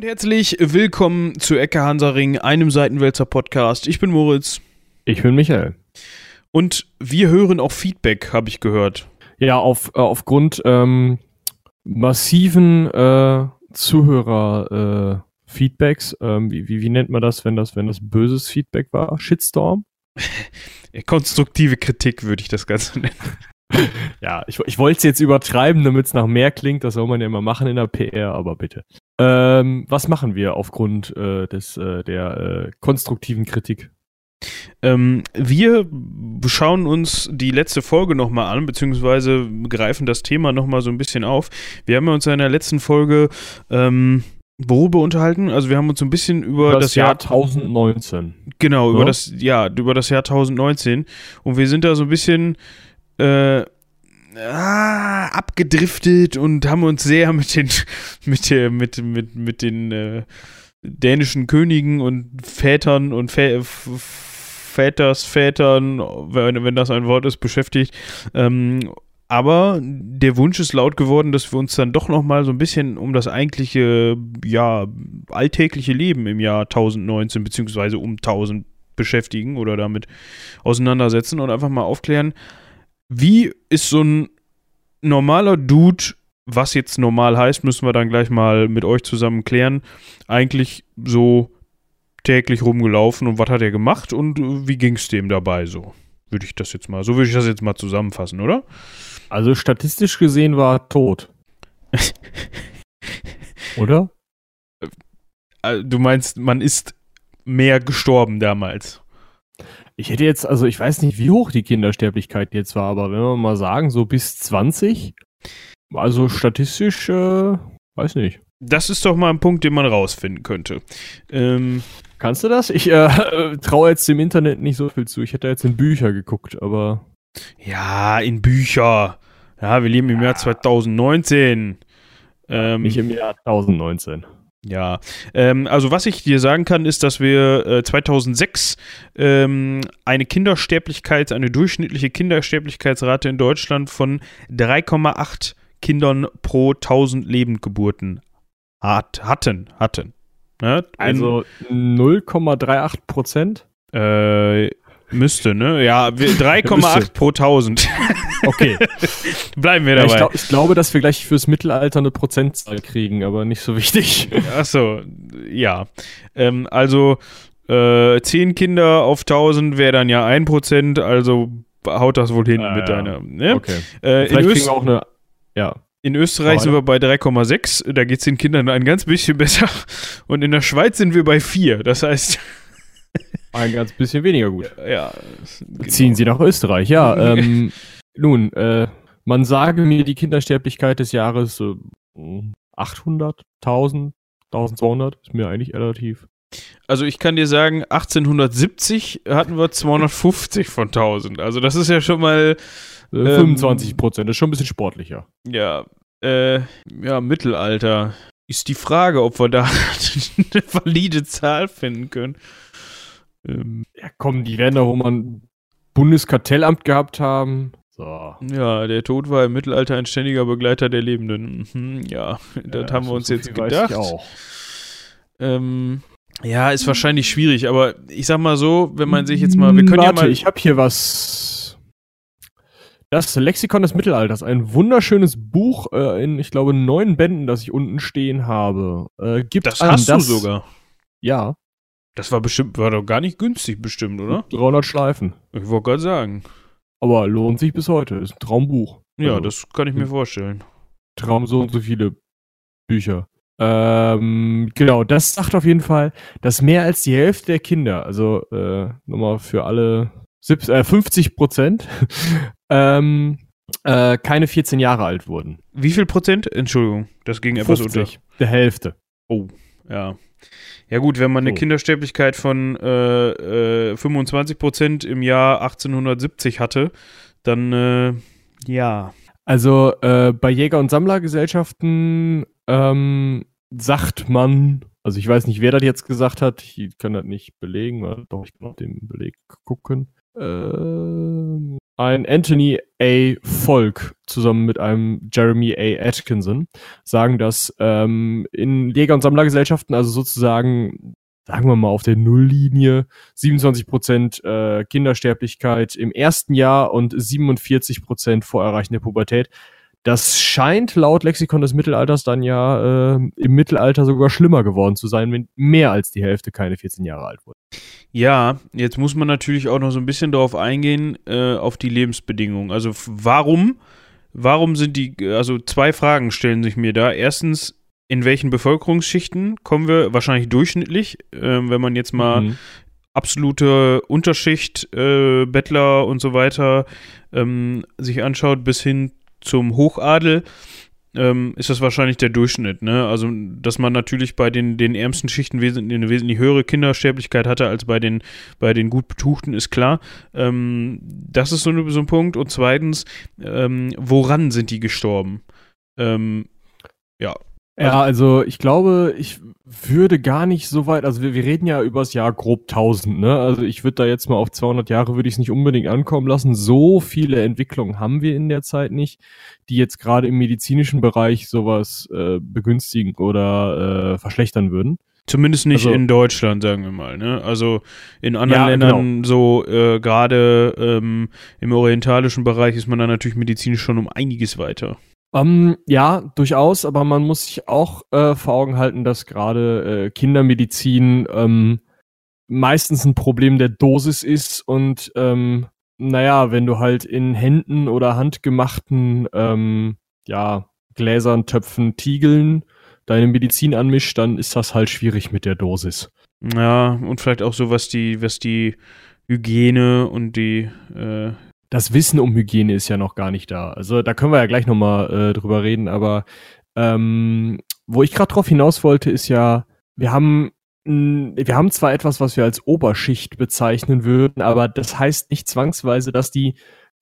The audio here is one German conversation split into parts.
und herzlich willkommen zu Ecke Hansaring, einem Seitenwälzer Podcast. Ich bin Moritz. Ich bin Michael. Und wir hören auch Feedback, habe ich gehört. Ja, auf, äh, aufgrund ähm, massiven äh, Zuhörer-Feedbacks. Äh, ähm, wie, wie, wie nennt man das, wenn das, wenn das böses Feedback war? Shitstorm? Konstruktive Kritik würde ich das Ganze nennen. ja, ich, ich wollte es jetzt übertreiben, damit es nach mehr klingt. Das soll man ja immer machen in der PR, aber bitte. Ähm, was machen wir aufgrund äh, des, äh, der äh, konstruktiven Kritik? Ähm, wir schauen uns die letzte Folge nochmal an, beziehungsweise greifen das Thema nochmal so ein bisschen auf. Wir haben uns in der letzten Folge ähm, worüber unterhalten? Also wir haben uns so ein bisschen über, über das, das, Jahr 2019. Genau, ja? über das ja, über das Jahr 2019 und wir sind da so ein bisschen äh, ah, abgedriftet und haben uns sehr mit den mit der mit mit mit den äh, dänischen Königen und Vätern und Vä Väters Vätern, wenn, wenn das ein Wort ist, beschäftigt. Ähm, aber der Wunsch ist laut geworden, dass wir uns dann doch noch mal so ein bisschen um das eigentliche, ja, alltägliche Leben im Jahr 1019 beziehungsweise um 1000 beschäftigen oder damit auseinandersetzen und einfach mal aufklären, wie ist so ein normaler Dude, was jetzt normal heißt, müssen wir dann gleich mal mit euch zusammen klären, eigentlich so täglich rumgelaufen und was hat er gemacht und wie ging es dem dabei so? Würde ich das jetzt mal, so würde ich das jetzt mal zusammenfassen, oder? Also statistisch gesehen war er tot. Oder? Äh, du meinst, man ist mehr gestorben damals. Ich hätte jetzt, also ich weiß nicht, wie hoch die Kindersterblichkeit jetzt war, aber wenn wir mal sagen, so bis 20, also statistisch, äh, weiß nicht. Das ist doch mal ein Punkt, den man rausfinden könnte. Ähm, Kannst du das? Ich äh, traue jetzt dem Internet nicht so viel zu. Ich hätte jetzt in Bücher geguckt, aber ja, in Bücher. Ja, wir leben im Jahr 2019. Ähm, Nicht im Jahr 1019. Ja, ähm, also was ich dir sagen kann, ist, dass wir äh, 2006 ähm, eine Kindersterblichkeit, eine durchschnittliche Kindersterblichkeitsrate in Deutschland von 3,8 Kindern pro 1000 Lebendgeburten hat, hatten. hatten. Ne? Also 0,38 Prozent? Äh, Müsste, ne? Ja, 3,8 pro 1000. Okay. Bleiben wir dabei. Ja, ich, glaub, ich, glaube, dass wir gleich fürs Mittelalter eine Prozentzahl kriegen, aber nicht so wichtig. Achso, ja. Ähm, also äh, 10 Kinder auf 1000 wäre dann ja 1%, also haut das wohl hin ah, mit ja. deiner. Ne? Okay. Äh, Vielleicht kriegen wir auch eine. Ja. In Österreich sind wir bei 3,6, da geht es den Kindern ein ganz bisschen besser. Und in der Schweiz sind wir bei 4. Das heißt. Ein ganz bisschen weniger gut. Ja. Genau. Ziehen Sie nach Österreich, ja. ähm, nun, äh, man sage mir die Kindersterblichkeit des Jahres äh, 800, 1000, 1200, ist mir eigentlich relativ. Also ich kann dir sagen, 1870 hatten wir 250 von 1000. Also das ist ja schon mal... Ähm, 25 Prozent, das ist schon ein bisschen sportlicher. Ja, äh, ja, Mittelalter. Ist die Frage, ob wir da eine valide Zahl finden können. Ähm, ja, komm, die werden da, wo man Bundeskartellamt gehabt haben. So. Ja, der Tod war im Mittelalter ein ständiger Begleiter der Lebenden. Mhm, ja, das ja, haben wir uns so jetzt gedacht. auch. Ähm, ja, ist wahrscheinlich schwierig, aber ich sag mal so, wenn man sich jetzt mal, wir können Warte, ja mal. Ich habe hier was. Das Lexikon des Mittelalters, ein wunderschönes Buch äh, in, ich glaube, neun Bänden, das ich unten stehen habe. Äh, gibt das hast das, du sogar. Ja. Das war bestimmt, war doch gar nicht günstig bestimmt, oder? 300 Schleifen. Ich wollte gerade sagen. Aber lohnt sich bis heute. Ist ein Traumbuch. Ja, also, das kann ich mir vorstellen. Traum so und so viele Bücher. Ähm, genau, das sagt auf jeden Fall, dass mehr als die Hälfte der Kinder, also äh, nochmal für alle 70, äh, 50 Prozent, ähm, äh, keine 14 Jahre alt wurden. Wie viel Prozent? Entschuldigung, das ging 50, etwas unter. Der Hälfte. Oh, ja. Ja gut, wenn man eine oh. Kindersterblichkeit von äh, äh, 25% im Jahr 1870 hatte, dann äh, ja. Also äh, bei Jäger- und Sammlergesellschaften ähm, sagt man, also ich weiß nicht, wer das jetzt gesagt hat, ich kann das nicht belegen, doch, ich kann auf den Beleg gucken. Äh, ein Anthony A. Volk zusammen mit einem Jeremy A. Atkinson sagen, dass ähm, in Jäger- und Sammlergesellschaften, also sozusagen, sagen wir mal auf der Nulllinie, 27 Prozent äh, Kindersterblichkeit im ersten Jahr und 47 Prozent vor Erreichen der Pubertät. Das scheint laut Lexikon des Mittelalters dann ja äh, im Mittelalter sogar schlimmer geworden zu sein, wenn mehr als die Hälfte keine 14 Jahre alt wurde. Ja, jetzt muss man natürlich auch noch so ein bisschen darauf eingehen, äh, auf die Lebensbedingungen. Also warum, warum sind die, also zwei Fragen stellen sich mir da. Erstens, in welchen Bevölkerungsschichten kommen wir wahrscheinlich durchschnittlich, äh, wenn man jetzt mal mhm. absolute Unterschicht, äh, Bettler und so weiter ähm, sich anschaut, bis hin zum Hochadel ähm, ist das wahrscheinlich der Durchschnitt. Ne? Also, dass man natürlich bei den, den ärmsten Schichten wesentlich, eine wesentlich höhere Kindersterblichkeit hatte als bei den, bei den gut Betuchten, ist klar. Ähm, das ist so, so, ein Punkt. Und zweitens, ähm, woran sind die gestorben? Ähm, ja, ja, also ich glaube, ich würde gar nicht so weit, also wir, wir reden ja über das Jahr grob 1000, ne? Also ich würde da jetzt mal auf 200 Jahre würde ich es nicht unbedingt ankommen lassen. So viele Entwicklungen haben wir in der Zeit nicht, die jetzt gerade im medizinischen Bereich sowas äh, begünstigen oder äh, verschlechtern würden. Zumindest nicht also, in Deutschland, sagen wir mal. Ne? Also in anderen ja, Ländern, genau. so äh, gerade ähm, im orientalischen Bereich, ist man da natürlich medizinisch schon um einiges weiter. Um, ähm, ja, durchaus, aber man muss sich auch äh, vor Augen halten, dass gerade äh, Kindermedizin ähm, meistens ein Problem der Dosis ist und ähm, naja, wenn du halt in Händen oder handgemachten ähm, ja, Gläsern, Töpfen, Tiegeln deine Medizin anmischt, dann ist das halt schwierig mit der Dosis. Ja, und vielleicht auch so, was die, was die Hygiene und die äh, das Wissen um Hygiene ist ja noch gar nicht da. Also da können wir ja gleich nochmal äh, drüber reden, aber ähm, wo ich gerade drauf hinaus wollte, ist ja, wir haben wir haben zwar etwas, was wir als Oberschicht bezeichnen würden, aber das heißt nicht zwangsweise, dass die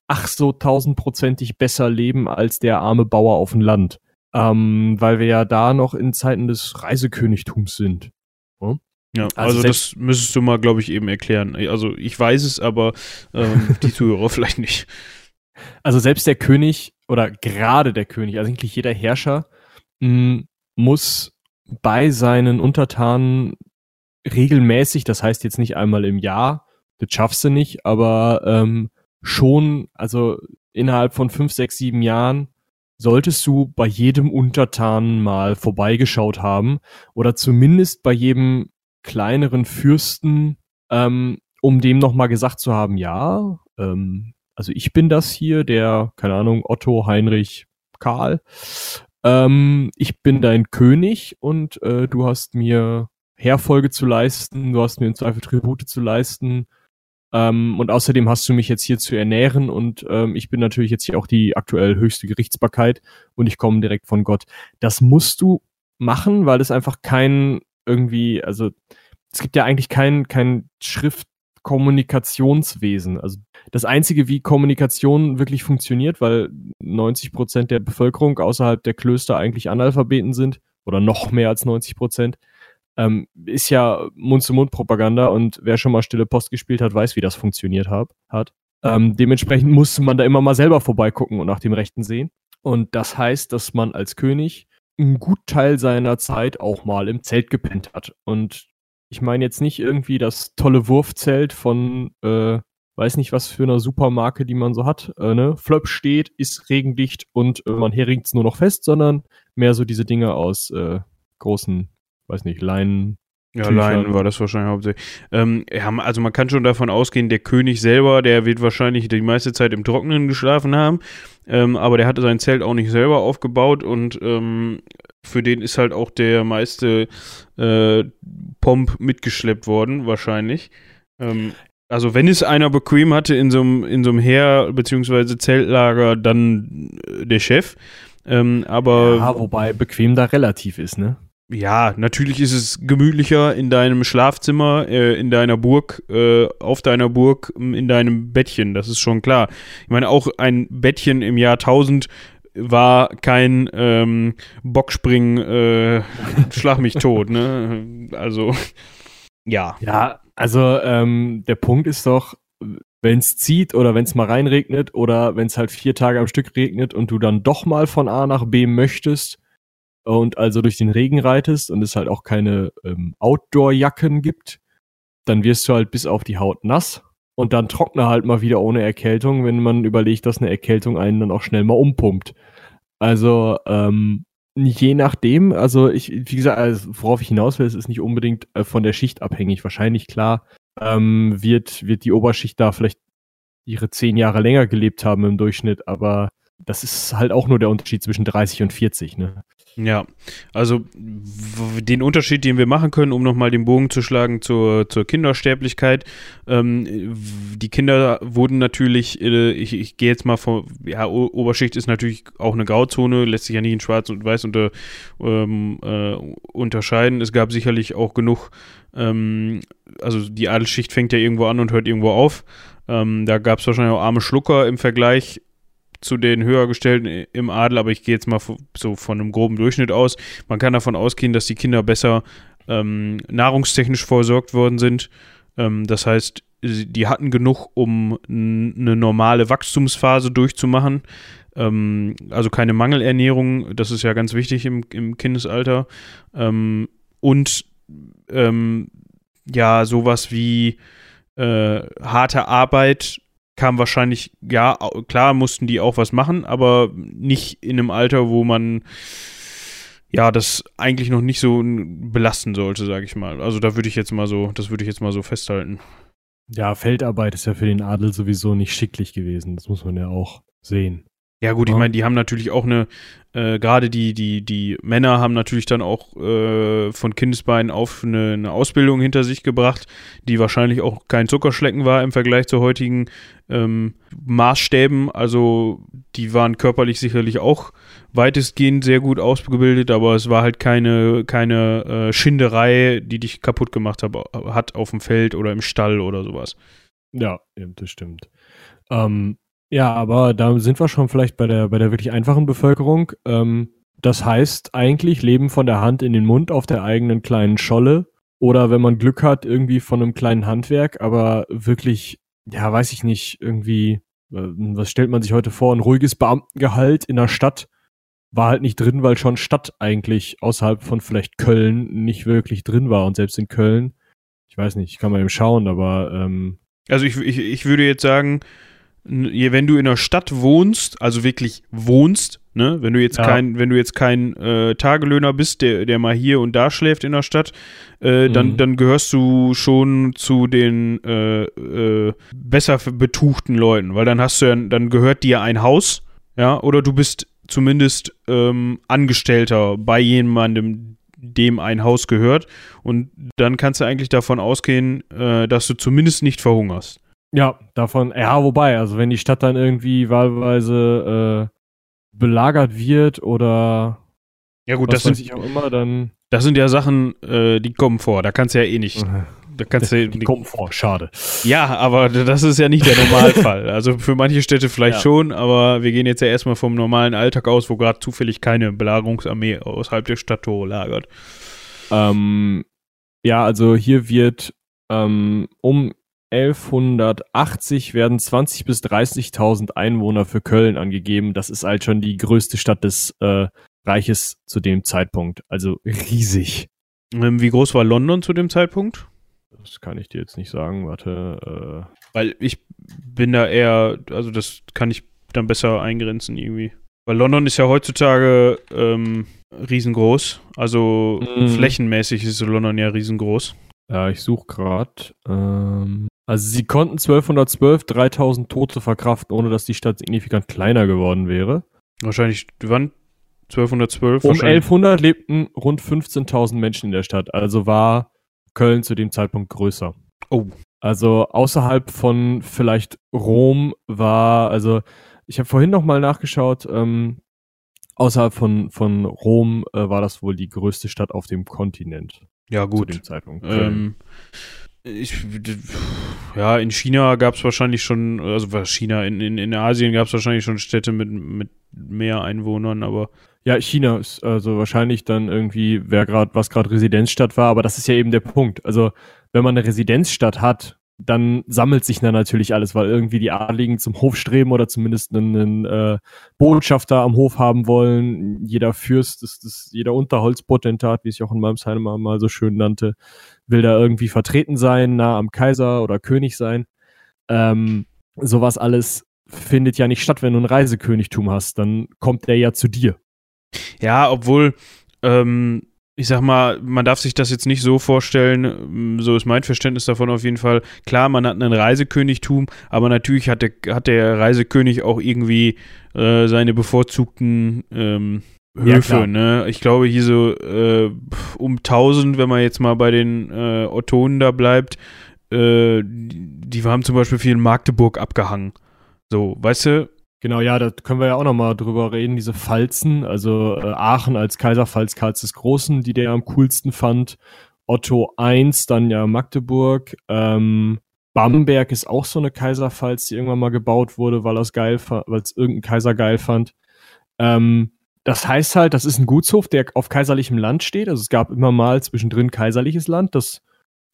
ach so tausendprozentig besser leben als der arme Bauer auf dem Land. Ähm, weil wir ja da noch in Zeiten des Reisekönigtums sind. Hm? Ja, also, also das müsstest du mal, glaube ich, eben erklären. Also ich weiß es, aber ähm, die Zuhörer vielleicht nicht. Also selbst der König oder gerade der König, also eigentlich jeder Herrscher, mh, hm, muss bei seinen Untertanen regelmäßig, das heißt jetzt nicht einmal im Jahr, das schaffst du nicht, aber ähm, schon, also innerhalb von fünf, sechs, sieben Jahren solltest du bei jedem Untertanen mal vorbeigeschaut haben oder zumindest bei jedem kleineren Fürsten, ähm, um dem nochmal gesagt zu haben, ja, ähm, also ich bin das hier, der, keine Ahnung, Otto, Heinrich, Karl. Ähm, ich bin dein König und äh, du hast mir Herfolge zu leisten, du hast mir im Zweifel Tribute zu leisten. Ähm, und außerdem hast du mich jetzt hier zu ernähren und ähm, ich bin natürlich jetzt hier auch die aktuell höchste Gerichtsbarkeit und ich komme direkt von Gott. Das musst du machen, weil es einfach kein irgendwie, also es gibt ja eigentlich kein, kein Schriftkommunikationswesen. Also das Einzige, wie Kommunikation wirklich funktioniert, weil 90 Prozent der Bevölkerung außerhalb der Klöster eigentlich Analphabeten sind, oder noch mehr als 90 Prozent, ähm, ist ja Mund-zu-Mund-Propaganda und wer schon mal Stille Post gespielt hat, weiß, wie das funktioniert hab, hat. Ähm, dementsprechend muss man da immer mal selber vorbeigucken und nach dem Rechten sehen. Und das heißt, dass man als König einen gut Teil seiner Zeit auch mal im Zelt gepennt hat. Und ich meine jetzt nicht irgendwie das tolle Wurfzelt von, äh, weiß nicht was für eine Supermarke, die man so hat, äh, ne? Flöp steht, ist regendicht und äh, man es nur noch fest, sondern mehr so diese Dinge aus äh, großen, weiß nicht, Leinen, ja, Leinen war das wahrscheinlich hauptsächlich. Ähm, ja, also man kann schon davon ausgehen, der König selber, der wird wahrscheinlich die meiste Zeit im Trockenen geschlafen haben, ähm, aber der hatte sein Zelt auch nicht selber aufgebaut und ähm, für den ist halt auch der meiste äh, Pomp mitgeschleppt worden, wahrscheinlich. Ähm, also wenn es einer bequem hatte in so einem Heer- bzw. Zeltlager, dann äh, der Chef. Ähm, aber ja, wobei bequem da relativ ist, ne? Ja, natürlich ist es gemütlicher in deinem Schlafzimmer, äh, in deiner Burg, äh, auf deiner Burg, in deinem Bettchen, das ist schon klar. Ich meine, auch ein Bettchen im Jahr 1000 war kein ähm, Bockspringen, äh, schlag mich tot, ne? Also, ja. Ja, also ähm, der Punkt ist doch, wenn es zieht oder wenn es mal reinregnet oder wenn es halt vier Tage am Stück regnet und du dann doch mal von A nach B möchtest und also durch den Regen reitest und es halt auch keine ähm, Outdoor-Jacken gibt, dann wirst du halt bis auf die Haut nass und dann trockne halt mal wieder ohne Erkältung, wenn man überlegt, dass eine Erkältung einen dann auch schnell mal umpumpt. Also ähm, je nachdem, also ich, wie gesagt, also worauf ich hinaus will, es ist nicht unbedingt äh, von der Schicht abhängig. Wahrscheinlich klar ähm, wird, wird die Oberschicht da vielleicht ihre zehn Jahre länger gelebt haben im Durchschnitt, aber das ist halt auch nur der Unterschied zwischen 30 und 40, ne? Ja, also den Unterschied, den wir machen können, um nochmal den Bogen zu schlagen zur, zur Kindersterblichkeit. Ähm, die Kinder wurden natürlich, äh, ich, ich gehe jetzt mal von, ja, Oberschicht ist natürlich auch eine Grauzone, lässt sich ja nicht in Schwarz und Weiß unter, ähm, äh, unterscheiden. Es gab sicherlich auch genug, ähm, also die Adelsschicht fängt ja irgendwo an und hört irgendwo auf. Ähm, da gab es wahrscheinlich auch arme Schlucker im Vergleich zu den höhergestellten im Adel, aber ich gehe jetzt mal so von einem groben Durchschnitt aus. Man kann davon ausgehen, dass die Kinder besser ähm, nahrungstechnisch versorgt worden sind. Ähm, das heißt, die hatten genug, um eine normale Wachstumsphase durchzumachen. Ähm, also keine Mangelernährung, das ist ja ganz wichtig im, im Kindesalter. Ähm, und ähm, ja, sowas wie äh, harte Arbeit kam wahrscheinlich, ja, klar mussten die auch was machen, aber nicht in einem Alter, wo man ja, das eigentlich noch nicht so belasten sollte, sage ich mal. Also da würde ich jetzt mal so, das würde ich jetzt mal so festhalten. Ja, Feldarbeit ist ja für den Adel sowieso nicht schicklich gewesen. Das muss man ja auch sehen. Ja, gut, ja. ich meine, die haben natürlich auch eine, äh, gerade die, die, die Männer haben natürlich dann auch äh, von Kindesbeinen auf eine, eine, Ausbildung hinter sich gebracht, die wahrscheinlich auch kein Zuckerschlecken war im Vergleich zu heutigen ähm, Maßstäben. Also die waren körperlich sicherlich auch weitestgehend sehr gut ausgebildet, aber es war halt keine, keine äh, Schinderei, die dich kaputt gemacht hab, hat auf dem Feld oder im Stall oder sowas. Ja, das stimmt. Ähm, ja, aber da sind wir schon vielleicht bei der, bei der wirklich einfachen Bevölkerung. Ähm, das heißt eigentlich Leben von der Hand in den Mund auf der eigenen kleinen Scholle. Oder wenn man Glück hat, irgendwie von einem kleinen Handwerk, aber wirklich, ja, weiß ich nicht, irgendwie, äh, was stellt man sich heute vor? Ein ruhiges Beamtengehalt in der Stadt war halt nicht drin, weil schon Stadt eigentlich außerhalb von vielleicht Köln nicht wirklich drin war. Und selbst in Köln, ich weiß nicht, ich kann mal eben schauen, aber ähm, also ich, ich, ich würde jetzt sagen, wenn du in einer Stadt wohnst, also wirklich wohnst, ne, wenn du jetzt ja. kein, wenn du jetzt kein äh, Tagelöhner bist, der, der mal hier und da schläft in der Stadt, äh, mhm. dann, dann gehörst du schon zu den äh, äh, besser betuchten Leuten, weil dann hast du ja, dann gehört dir ein Haus, ja, oder du bist zumindest ähm, Angestellter bei jemandem, dem ein Haus gehört. Und dann kannst du eigentlich davon ausgehen, äh, dass du zumindest nicht verhungerst. Ja, davon, ja, wobei, also wenn die Stadt dann irgendwie wahlweise äh, belagert wird oder ja gut, das sind auch immer, dann das sind ja Sachen, äh, die kommen vor. Da kannst du ja eh nicht. Da kannst du, die, die kommen vor, schade. Ja, aber das ist ja nicht der Normalfall. also für manche Städte vielleicht ja. schon, aber wir gehen jetzt ja erstmal vom normalen Alltag aus, wo gerade zufällig keine Belagerungsarmee außerhalb der Stadttore lagert. Ähm, ja, also hier wird ähm, um 1180 werden 20 bis 30.000 Einwohner für Köln angegeben. Das ist halt schon die größte Stadt des äh, Reiches zu dem Zeitpunkt. Also riesig. Ähm, wie groß war London zu dem Zeitpunkt? Das kann ich dir jetzt nicht sagen. Warte. Äh Weil ich bin da eher, also das kann ich dann besser eingrenzen irgendwie. Weil London ist ja heutzutage ähm, riesengroß. Also mm. flächenmäßig ist London ja riesengroß. Ja, ich suche gerade. Ähm, also sie konnten 1212 3000 Tote verkraften, ohne dass die Stadt signifikant kleiner geworden wäre. Wahrscheinlich, wann? 1212? Um 1100 lebten rund 15.000 Menschen in der Stadt, also war Köln zu dem Zeitpunkt größer. Oh. Also außerhalb von vielleicht Rom war, also ich habe vorhin nochmal nachgeschaut, ähm, außerhalb von, von Rom äh, war das wohl die größte Stadt auf dem Kontinent. Ja, gut. Zu dem Zeitpunkt. Ähm, ich, ja, in China gab es wahrscheinlich schon, also China, in, in, in Asien gab es wahrscheinlich schon Städte mit, mit mehr Einwohnern, aber. Ja, China ist also wahrscheinlich dann irgendwie, wer gerade, was gerade Residenzstadt war, aber das ist ja eben der Punkt. Also, wenn man eine Residenzstadt hat, dann sammelt sich dann natürlich alles, weil irgendwie die Adligen zum Hof streben oder zumindest einen, einen äh, Botschafter am Hof haben wollen. Jeder Fürst, das, das, jeder Unterholzpotentat, wie es Jochen Malmsheimer mal so schön nannte, will da irgendwie vertreten sein, nah am Kaiser oder König sein. Ähm, sowas alles findet ja nicht statt, wenn du ein Reisekönigtum hast. Dann kommt der ja zu dir. Ja, obwohl ähm, ich sag mal, man darf sich das jetzt nicht so vorstellen, so ist mein Verständnis davon auf jeden Fall. Klar, man hat ein Reisekönigtum, aber natürlich hat der, hat der Reisekönig auch irgendwie äh, seine bevorzugten ähm, Höfe. Ja, ne? Ich glaube, hier so äh, um 1000, wenn man jetzt mal bei den äh, Ottonen da bleibt, äh, die haben zum Beispiel viel in Magdeburg abgehangen. So, weißt du, Genau, ja, da können wir ja auch nochmal drüber reden, diese Pfalzen, also äh, Aachen als Kaiserpfalz Karls des Großen, die der am coolsten fand, Otto I, dann ja Magdeburg, ähm, Bamberg ist auch so eine Kaiserpfalz, die irgendwann mal gebaut wurde, weil es geil, weil es irgendein Kaiser geil fand. Ähm, das heißt halt, das ist ein Gutshof, der auf kaiserlichem Land steht. Also es gab immer mal zwischendrin kaiserliches Land, das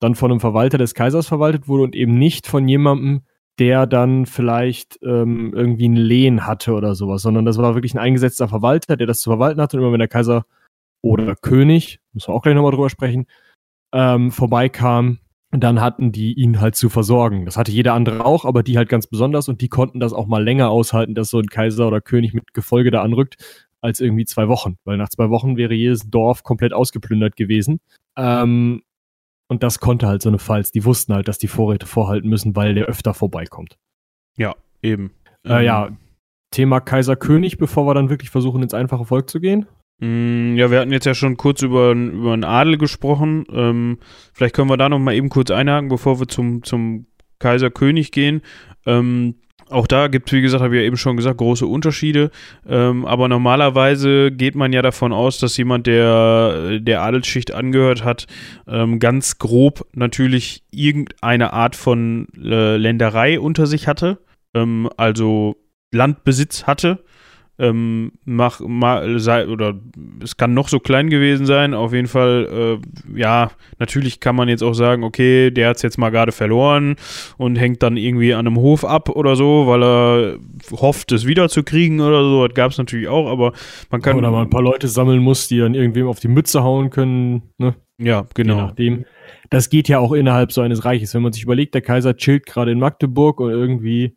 dann von einem Verwalter des Kaisers verwaltet wurde und eben nicht von jemandem, der dann vielleicht ähm, irgendwie ein Lehen hatte oder sowas, sondern das war wirklich ein eingesetzter Verwalter, der das zu verwalten hatte. Und immer wenn der Kaiser oder König, müssen wir auch gleich nochmal drüber sprechen, ähm, vorbeikam, dann hatten die ihn halt zu versorgen. Das hatte jeder andere auch, aber die halt ganz besonders und die konnten das auch mal länger aushalten, dass so ein Kaiser oder König mit Gefolge da anrückt, als irgendwie zwei Wochen. Weil nach zwei Wochen wäre jedes Dorf komplett ausgeplündert gewesen. Ähm, und das konnte halt so eine Pfalz. Die wussten halt, dass die Vorräte vorhalten müssen, weil der öfter vorbeikommt. Ja, eben. Äh, ja, ähm. Thema Kaiser König, bevor wir dann wirklich versuchen, ins einfache Volk zu gehen. Mm, ja, wir hatten jetzt ja schon kurz über, über einen Adel gesprochen. Ähm, vielleicht können wir da noch mal eben kurz einhaken, bevor wir zum, zum Kaiser König gehen. Ähm, auch da gibt es, wie gesagt, habe ich ja eben schon gesagt, große Unterschiede. Ähm, aber normalerweise geht man ja davon aus, dass jemand, der der Adelsschicht angehört hat, ähm, ganz grob natürlich irgendeine Art von äh, Länderei unter sich hatte. Ähm, also Landbesitz hatte ähm, mach mal sei oder es kann noch so klein gewesen sein. Auf jeden Fall, äh, ja, natürlich kann man jetzt auch sagen, okay, der hat es jetzt mal gerade verloren und hängt dann irgendwie an einem Hof ab oder so, weil er hofft, es wiederzukriegen oder so. Das gab es natürlich auch, aber man kann. Oder mal ein paar Leute sammeln muss, die dann irgendwem auf die Mütze hauen können, ne? Ja, genau. Je nachdem. Das geht ja auch innerhalb so eines Reiches. Wenn man sich überlegt, der Kaiser chillt gerade in Magdeburg und irgendwie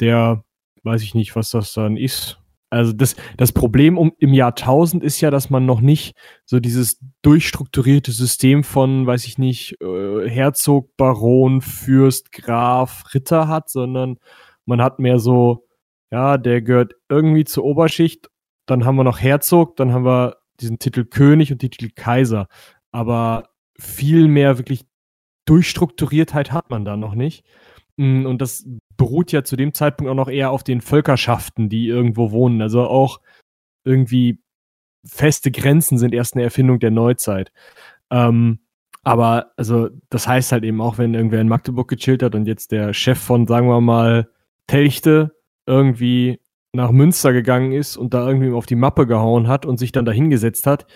der, weiß ich nicht, was das dann ist, also das, das Problem um, im Jahrtausend ist ja, dass man noch nicht so dieses durchstrukturierte System von, weiß ich nicht, äh, Herzog, Baron, Fürst, Graf, Ritter hat, sondern man hat mehr so, ja, der gehört irgendwie zur Oberschicht, dann haben wir noch Herzog, dann haben wir diesen Titel König und Titel Kaiser. Aber viel mehr wirklich Durchstrukturiertheit hat man da noch nicht. Mm, und das beruht ja zu dem Zeitpunkt auch noch eher auf den Völkerschaften, die irgendwo wohnen. Also auch irgendwie feste Grenzen sind erst eine Erfindung der Neuzeit. Ähm, aber also das heißt halt eben auch, wenn irgendwer in Magdeburg gechillt hat und jetzt der Chef von, sagen wir mal, Telchte irgendwie nach Münster gegangen ist und da irgendwie auf die Mappe gehauen hat und sich dann da hingesetzt hat,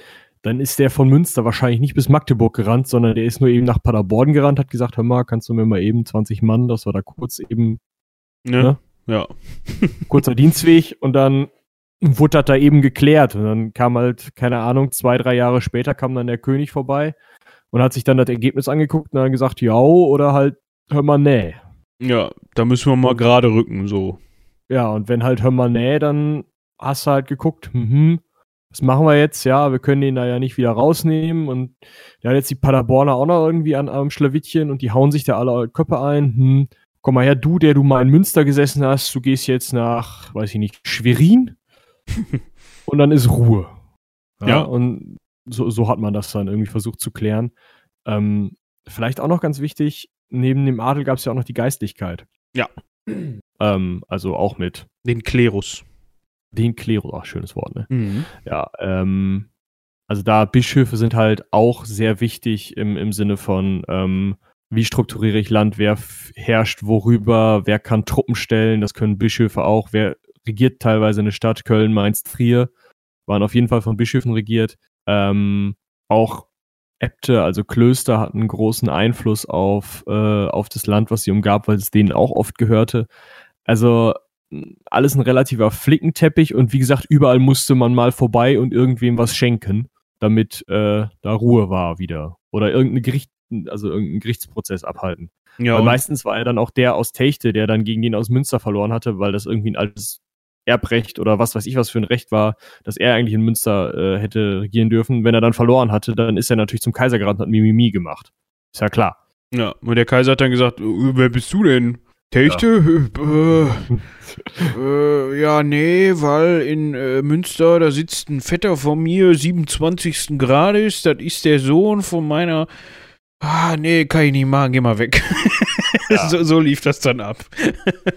dann ist der von Münster wahrscheinlich nicht bis Magdeburg gerannt, sondern der ist nur eben nach Paderborn gerannt, hat gesagt, hör mal, kannst du mir mal eben 20 Mann, dass wir da kurz eben, ne? ne? Ja. Kurzer Dienstweg und dann wurde das da eben geklärt. Und dann kam halt, keine Ahnung, zwei, drei Jahre später kam dann der König vorbei und hat sich dann das Ergebnis angeguckt und dann gesagt, ja, oder halt, hör mal, nee. Ja, da müssen wir mal gerade rücken, so. Ja, und wenn halt, hör mal, nee, dann hast du halt geguckt, mhm, was machen wir jetzt? Ja, wir können den da ja nicht wieder rausnehmen. Und der hat jetzt die Paderborner auch noch irgendwie an am Schlawittchen und die hauen sich da alle Köpfe ein. Hm, komm mal her, du, der du mal in Münster gesessen hast, du gehst jetzt nach, weiß ich nicht, Schwerin. und dann ist Ruhe. Ja, ja. Und so, so hat man das dann irgendwie versucht zu klären. Ähm, vielleicht auch noch ganz wichtig, neben dem Adel gab es ja auch noch die Geistlichkeit. Ja. Ähm, also auch mit. Den Klerus. Den Klerus, ach, schönes Wort, ne? Mhm. Ja, ähm, also da Bischöfe sind halt auch sehr wichtig im, im Sinne von, ähm, wie strukturiere ich Land, wer herrscht worüber, wer kann Truppen stellen, das können Bischöfe auch, wer regiert teilweise eine Stadt, Köln, Mainz, Trier, waren auf jeden Fall von Bischöfen regiert. Ähm, auch Äbte, also Klöster, hatten großen Einfluss auf, äh, auf das Land, was sie umgab, weil es denen auch oft gehörte. Also alles ein relativer Flickenteppich und wie gesagt, überall musste man mal vorbei und irgendwem was schenken, damit äh, da Ruhe war wieder. Oder irgendein Gericht, also irgendeinen Gerichtsprozess abhalten. Ja, weil meistens war er dann auch der aus Techte, der dann gegen den aus Münster verloren hatte, weil das irgendwie ein altes Erbrecht oder was weiß ich was für ein Recht war, dass er eigentlich in Münster äh, hätte regieren dürfen. Wenn er dann verloren hatte, dann ist er natürlich zum Kaiser gerannt und hat Mimimi gemacht. Ist ja klar. Ja, und der Kaiser hat dann gesagt, äh, wer bist du denn? Techte? Äh, äh, ja, nee, weil in äh, Münster, da sitzt ein Vetter von mir, 27. Grades, das ist der Sohn von meiner... Ah, nee, kann ich nicht machen, geh mal weg. Ja. so, so lief das dann ab.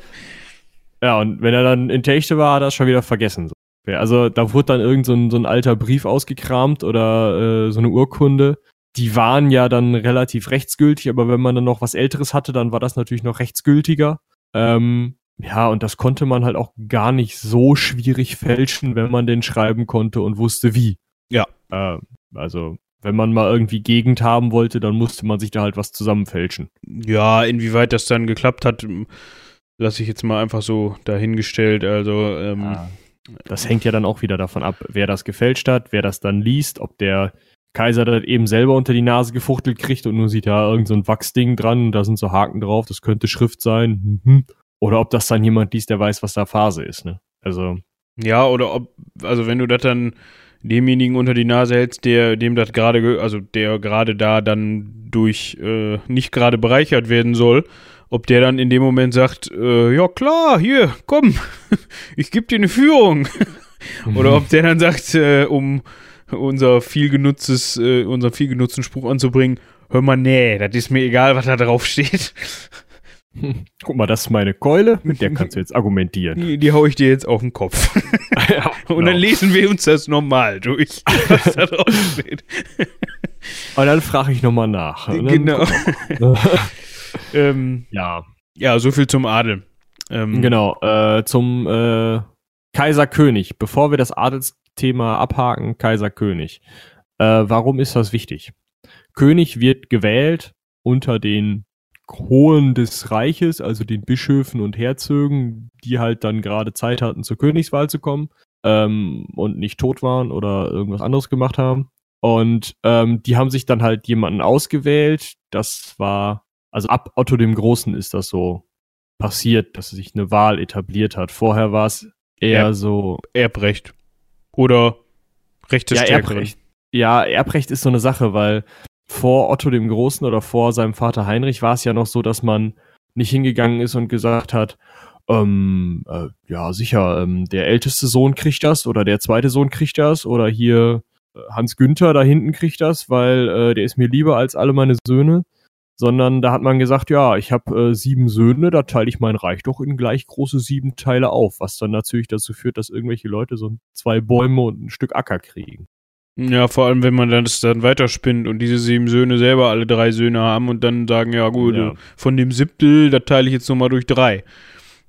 Ja, und wenn er dann in Techte war, hat er es schon wieder vergessen. So. Ja, Also da wurde dann irgend so ein, so ein alter Brief ausgekramt oder äh, so eine Urkunde. Die waren ja dann relativ rechtsgültig, aber wenn man dann noch was Älteres hatte, dann war das natürlich noch rechtsgültiger. Ähm, ja, und das konnte man halt auch gar nicht so schwierig fälschen, wenn man den schreiben konnte und wusste wie. Ja. Äh, also, wenn man mal irgendwie Gegend haben wollte, dann musste man sich da halt was zusammenfälschen. Ja, inwieweit das dann geklappt hat, lasse ich jetzt mal einfach so dahingestellt. Also, ähm, Ah. Das hängt ja dann auch wieder davon ab, wer das gefälscht hat, wer das dann liest, ob der Kaiser das eben selber unter die Nase gefuchtelt kriegt und nur sieht da irgend so ein Wachsding dran und da sind so Haken drauf, das könnte Schrift sein. Mhm. Oder ob das dann jemand liest, der weiß, was da Phase ist, ne? Also, Ja, oder ob, also wenn du das dann demjenigen unter die Nase hältst, der dem das gerade, ge- also der gerade da dann durch äh, nicht gerade bereichert werden soll, ob der dann in dem Moment sagt, äh, ja klar, hier, komm, ich gebe dir eine Führung. oder ob der dann sagt, äh, um unser viel genutztes, äh, unseren viel genutzten Spruch anzubringen, hör mal, nee, das ist mir egal, was da drauf steht. guck mal, das ist meine Keule, mit der kannst du jetzt argumentieren. Die, die hau ich dir jetzt auf den Kopf. ja, Und dann lesen wir uns das normal durch, was da drauf steht. Und dann frage ich nochmal nach. Genau. ähm, Ja, ja, so viel zum Adel. Ähm, Genau, äh, zum äh, Kaiser König. Bevor wir das Adelsthema abhaken, Kaiser König. Äh, warum ist das wichtig? König wird gewählt unter den Hohen des Reiches, also den Bischöfen und Herzögen, die halt dann gerade Zeit hatten, zur Königswahl zu kommen ähm, und nicht tot waren oder irgendwas anderes gemacht haben. Und ähm, die haben sich dann halt jemanden ausgewählt. Das war, also ab Otto dem Großen ist das so passiert, dass sich eine Wahl etabliert hat. Vorher war es eher Ja. so. Erbrecht. Oder Recht des Ja, Stärkeren. Erbrecht. Ja, Erbrecht ist so eine Sache, weil vor Otto dem Großen oder vor seinem Vater Heinrich war es ja noch so, dass man nicht hingegangen ist und gesagt hat, ähm, äh, ja, sicher, ähm, der älteste Sohn kriegt das oder der zweite Sohn kriegt das oder hier äh, Hans Günther da hinten kriegt das, weil äh, der ist mir lieber als alle meine Söhne. Sondern da hat man gesagt, ja, ich habe äh, sieben Söhne, da teile ich mein Reich doch in gleich große sieben Teile auf, was dann natürlich dazu führt, dass irgendwelche Leute so zwei Bäume und ein Stück Acker kriegen. Ja, vor allem, wenn man dann das dann weiterspinnt und diese sieben Söhne selber alle drei Söhne haben und dann sagen, ja gut, Ja. von dem Siebtel, da teile ich jetzt nochmal durch drei.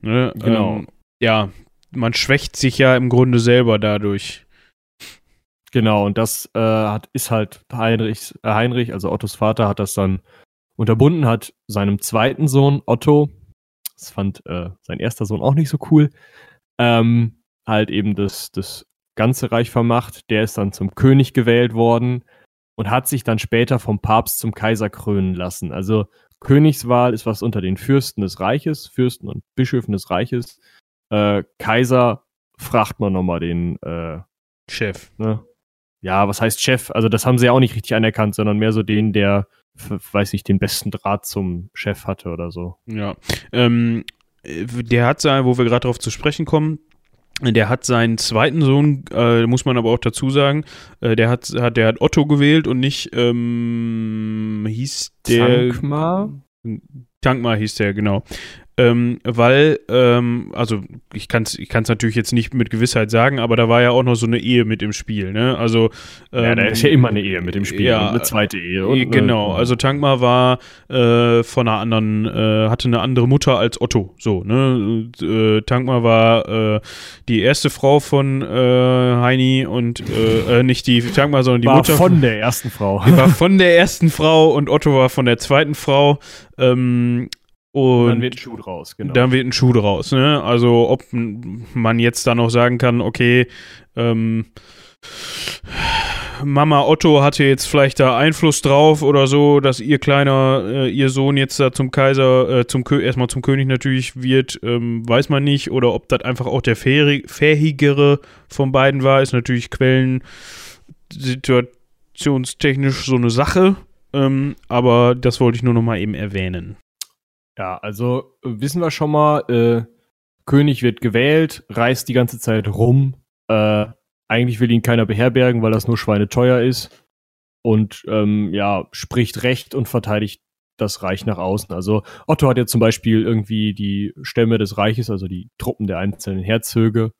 Ne? Genau. Ähm, ja, man schwächt sich ja im Grunde selber dadurch. Genau, und das äh, hat, ist halt Heinrichs, äh, Heinrich, also Ottos Vater, hat das dann unterbunden, hat seinem zweiten Sohn Otto, das fand äh, sein erster Sohn auch nicht so cool, ähm, halt eben das, das ganze Reich vermacht. Der ist dann zum König gewählt worden und hat sich dann später vom Papst zum Kaiser krönen lassen. Also Königswahl ist was unter den Fürsten des Reiches, Fürsten und Bischöfen des Reiches. Äh, Kaiser fragt man nochmal den äh, Chef. ne? Ja, was heißt Chef? Also das haben sie ja auch nicht richtig anerkannt, sondern mehr so den, der, weiß nicht, den besten Draht zum Chef hatte oder so. Ja. Ähm, äh, der hat sein, wo wir gerade darauf zu sprechen kommen, der hat seinen zweiten Sohn, äh, muss man aber auch dazu sagen, äh, der hat, hat, der hat Otto gewählt und nicht, ähm, hieß der. Zankmar? Tankmar hieß der, genau. Ähm, weil, ähm, also ich kann es ich kann's natürlich jetzt nicht mit Gewissheit sagen, aber da war ja auch noch so eine Ehe mit im Spiel, ne? Also ähm, ja, da ist ja immer eine Ehe mit dem Spiel ja, eine zweite Ehe. äh, Und, genau, äh, also Tankma war äh, von einer anderen, äh, hatte eine andere Mutter als Otto, so, ne? Äh, Tankma war äh, die erste Frau von äh, Heini und äh, äh, nicht die Tankma, sondern die war Mutter von der ersten Frau. Die war von der ersten Frau und Otto war von der zweiten Frau. Ähm, und dann wird ein Schuh draus, genau. dann wird ein Schuh draus. Ne? Also ob man jetzt da noch sagen kann, okay, ähm, Mama Otto hatte jetzt vielleicht da Einfluss drauf oder so, dass ihr kleiner, äh, ihr Sohn jetzt da zum Kaiser, äh, zum Kö erstmal zum König natürlich wird, ähm, weiß man nicht. Oder ob das einfach auch der fähig- fähigere von beiden war, ist natürlich Quellen situationstechnisch so eine Sache. Ähm, aber das wollte ich nur noch mal eben erwähnen. Ja, also äh, wissen wir schon mal, äh, König wird gewählt, reist die ganze Zeit rum. Äh, eigentlich will ihn keiner beherbergen, weil das nur schweineteuer ist. Und ähm, ja, spricht Recht und verteidigt das Reich nach außen. Also Otto hat ja zum Beispiel irgendwie die Stämme des Reiches, also die Truppen der einzelnen Herzöge,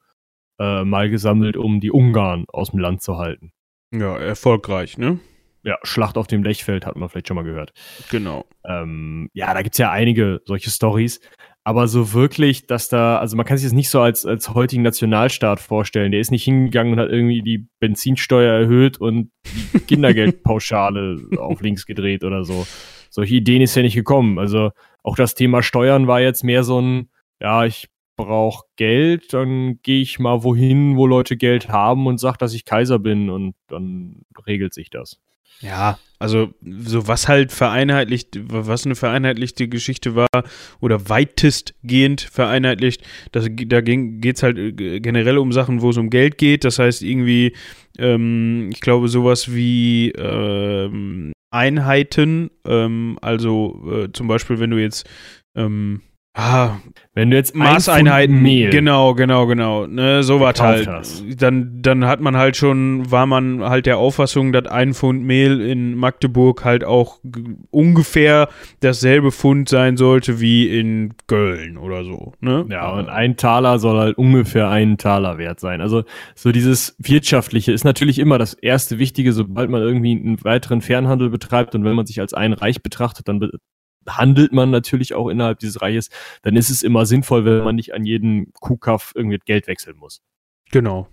äh, mal gesammelt, um die Ungarn aus dem Land zu halten. Ja, erfolgreich, ne? Ja, Schlacht auf dem Lechfeld hat man vielleicht schon mal gehört. Genau. Ähm, ja, da gibt's ja einige solche Stories. Aber so wirklich, dass da, also man kann sich das nicht so als, als heutigen Nationalstaat vorstellen. Der ist nicht hingegangen und hat irgendwie die Benzinsteuer erhöht und die Kindergeldpauschale auf links gedreht oder so. Solche Ideen ist ja nicht gekommen. Also auch das Thema Steuern war jetzt mehr so ein, ja, ich brauche Geld, dann gehe ich mal wohin, wo Leute Geld haben und sag, dass ich Kaiser bin und dann regelt sich das. Ja, also so was halt vereinheitlicht, was eine vereinheitlichte Geschichte war oder weitestgehend vereinheitlicht, das, da geht es halt äh, generell um Sachen, wo es um Geld geht. Das heißt irgendwie, ähm, ich glaube sowas wie ähm, Einheiten, ähm, also äh, zum Beispiel wenn du jetzt ähm, ah, Wenn du jetzt ein Maßeinheiten, Mehl genau, genau, genau, ne, so was gekauft halt. hast. Dann, dann hat man halt schon, war man halt der Auffassung, dass ein Pfund Mehl in Magdeburg halt auch ungefähr dasselbe Pfund sein sollte wie in Köln oder so, ne? Ja, und ein Taler soll halt ungefähr einen Taler wert sein. Also so dieses Wirtschaftliche ist natürlich immer das erste Wichtige, sobald man irgendwie einen weiteren Fernhandel betreibt und wenn man sich als ein Reich betrachtet, dann handelt man natürlich auch innerhalb dieses Reiches, dann ist es immer sinnvoll, wenn man nicht an jeden Kuhkaff irgendwie Geld wechseln muss. Genau.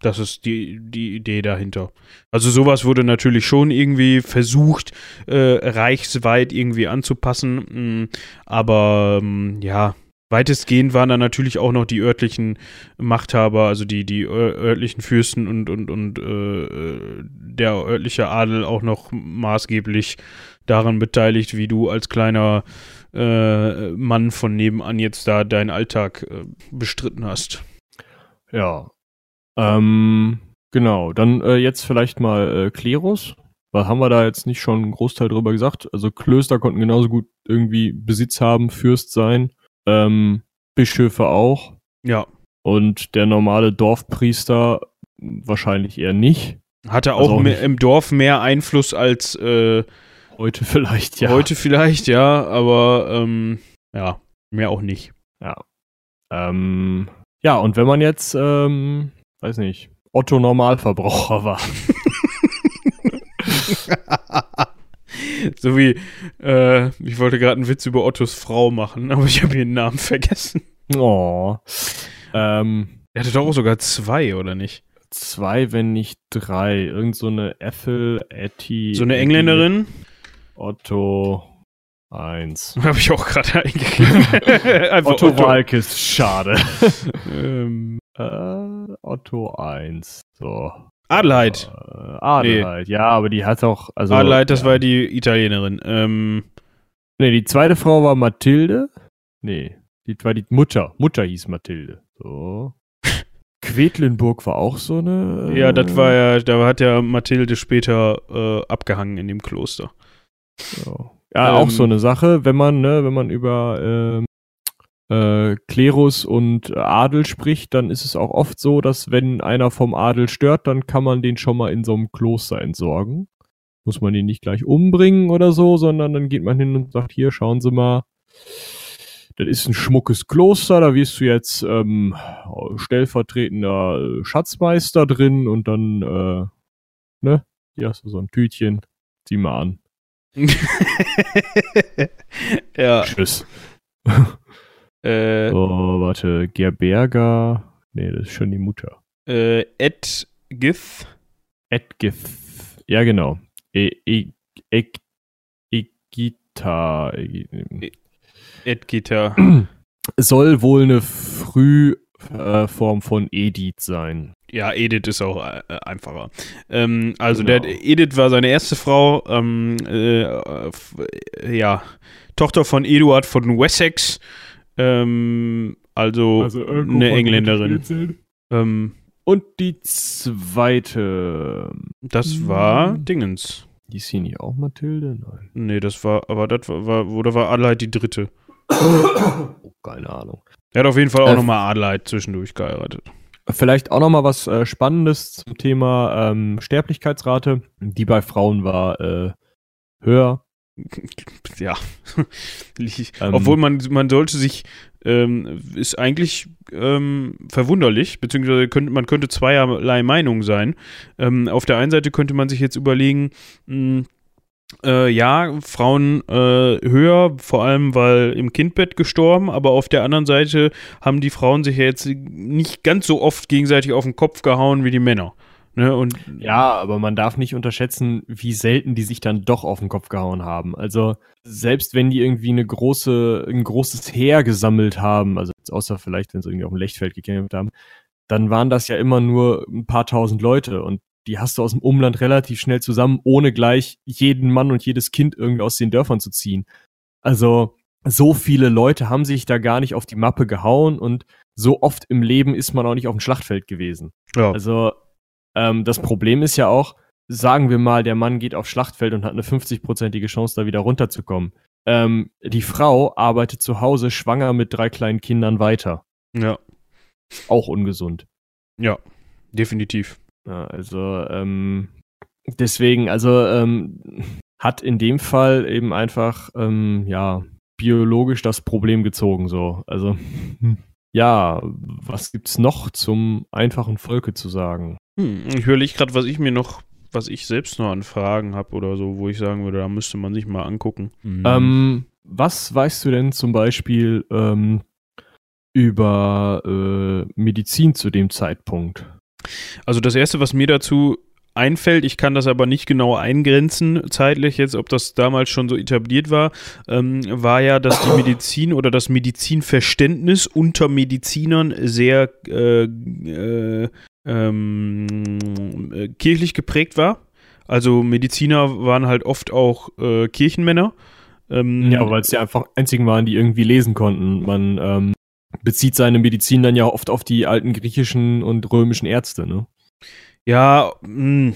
Das ist die, die Idee dahinter. Also sowas wurde natürlich schon irgendwie versucht, äh, reichsweit irgendwie anzupassen. mh, Aber ähm, ja, weitestgehend waren dann natürlich auch noch die örtlichen Machthaber, also die, die ör- örtlichen Fürsten und, und, und äh, der örtliche Adel auch noch maßgeblich daran beteiligt, wie du als kleiner äh, Mann von nebenan jetzt da deinen Alltag äh, bestritten hast. Ja. Ähm, genau, dann äh, jetzt vielleicht mal äh, Klerus. Was haben wir da jetzt nicht schon einen Großteil drüber gesagt? Also Klöster konnten genauso gut irgendwie Besitz haben, Fürst sein, ähm, Bischöfe auch Ja. und der normale Dorfpriester wahrscheinlich eher nicht. Hatte auch, Also auch mehr, im Dorf mehr Einfluss als äh, Heute vielleicht, ja. heute vielleicht, ja, aber ähm, ja, mehr auch nicht. Ja. Ähm, ja, und wenn man jetzt, ähm, weiß nicht, Otto Normalverbraucher war. so wie, äh, ich wollte gerade einen Witz über Ottos Frau machen, aber ich habe ihren Namen vergessen. Oh. Ähm, Er hatte doch auch sogar zwei, oder nicht? zwei, wenn nicht drei. Irgend so eine Ethel, Etty. So eine Engländerin? Otto eins. Habe ich auch gerade eingegeben. Einfach Otto, Walkes, schade. Ähm, äh, Otto eins. So. Adelheid. Äh, Adelheid, ja, aber die hat auch. Also, Adelheid, das ja. war die Italienerin. Ähm, Nee, die zweite Frau war Mathilde. Nee, die war die Mutter. Mutter hieß Mathilde. So. Quedlinburg war auch so eine. äh, ja, das war ja, da hat ja Mathilde später äh, abgehangen in dem Kloster. So. Ja, Ähm, auch so eine Sache, wenn man, ne, wenn man über ähm, äh, Klerus und Adel spricht, dann ist es auch oft so, dass wenn einer vom Adel stört, dann kann man den schon mal in so einem Kloster entsorgen. Muss man ihn nicht gleich umbringen oder so, sondern dann geht man hin und sagt, hier, schauen Sie mal, das ist ein schmuckes Kloster, da wirst du jetzt ähm, stellvertretender Schatzmeister drin und dann, äh, ne, hier hast du so ein Tütchen, zieh mal an. ja. Tschüss. Äh, Oh, warte, Gerberga, nee, das ist schon die Mutter. äh, Ed Gith. Edgith, ja genau. E, e, e, Egita, e, Ed Gitter. soll wohl eine Frühform von Edith sein. Ja, Edith ist auch äh, einfacher. Ähm, also Genau. der Edith war seine erste Frau, ähm, äh, äh, ja, Tochter von Eduard von Wessex, ähm, also, eine Engländerin. Ähm, Und die zweite, das war Mhm. Dingens. die ist hier nicht auch Mathilde? Nein. Nee, das war, aber das war, war oder war Adelheid die dritte? Oh, keine Ahnung. Er hat auf jeden Fall auch Äh, nochmal Adelheid zwischendurch geheiratet. Vielleicht auch noch mal was äh, Spannendes zum Thema ähm, Sterblichkeitsrate. Die bei Frauen war äh, höher. ja. Ähm, Obwohl man, man sollte sich, ähm, ist eigentlich ähm, verwunderlich, beziehungsweise könnte, man könnte zweierlei Meinung sein. Ähm, auf der einen Seite könnte man sich jetzt überlegen, mh, äh, ja, Frauen äh, höher, vor allem weil im Kindbett gestorben, aber auf der anderen Seite haben die Frauen sich ja jetzt nicht ganz so oft gegenseitig auf den Kopf gehauen wie die Männer. Ne? Und Ja, aber man darf nicht unterschätzen, wie selten die sich dann doch auf den Kopf gehauen haben. Also selbst wenn die irgendwie eine große, ein großes Heer gesammelt haben, also außer vielleicht, wenn sie irgendwie auf dem Lechtfeld gekämpft haben, dann waren das ja immer nur ein paar tausend Leute und die hast du aus dem Umland relativ schnell zusammen, ohne gleich jeden Mann und jedes Kind irgendwie aus den Dörfern zu ziehen. Also so viele Leute haben sich da gar nicht auf die Mappe gehauen und so oft im Leben ist man auch nicht auf dem Schlachtfeld gewesen. ja, Also ähm, das Problem ist ja auch, sagen wir mal, der Mann geht aufs Schlachtfeld und hat eine 50-prozentige Chance, da wieder runterzukommen. Ähm, die Frau arbeitet zu Hause schwanger mit drei kleinen Kindern weiter. ja, Auch ungesund. ja, definitiv. Ja, also ähm, deswegen, also ähm, hat in dem Fall eben einfach ähm, ja biologisch das Problem gezogen so. Also ja, was gibt's noch zum einfachen Volke zu sagen? Hm, ich überlege gerade, was ich mir noch, was ich selbst noch an Fragen habe oder so, wo ich sagen würde, da müsste man sich mal angucken. Ähm, was weißt du denn zum Beispiel ähm, über äh, Medizin zu dem Zeitpunkt? Also das Erste, was mir dazu einfällt, ich kann das aber nicht genau eingrenzen zeitlich jetzt, ob das damals schon so etabliert war, ähm, war ja, dass die Medizin oder das Medizinverständnis unter Medizinern sehr äh, äh, ähm, äh, kirchlich geprägt war. Also Mediziner waren halt oft auch äh, Kirchenmänner. Ähm, Ja, weil es ja einfach einzigen waren, die irgendwie lesen konnten. Man ähm, bezieht seine Medizin dann ja oft auf die alten griechischen und römischen Ärzte, ne? Ja, mh,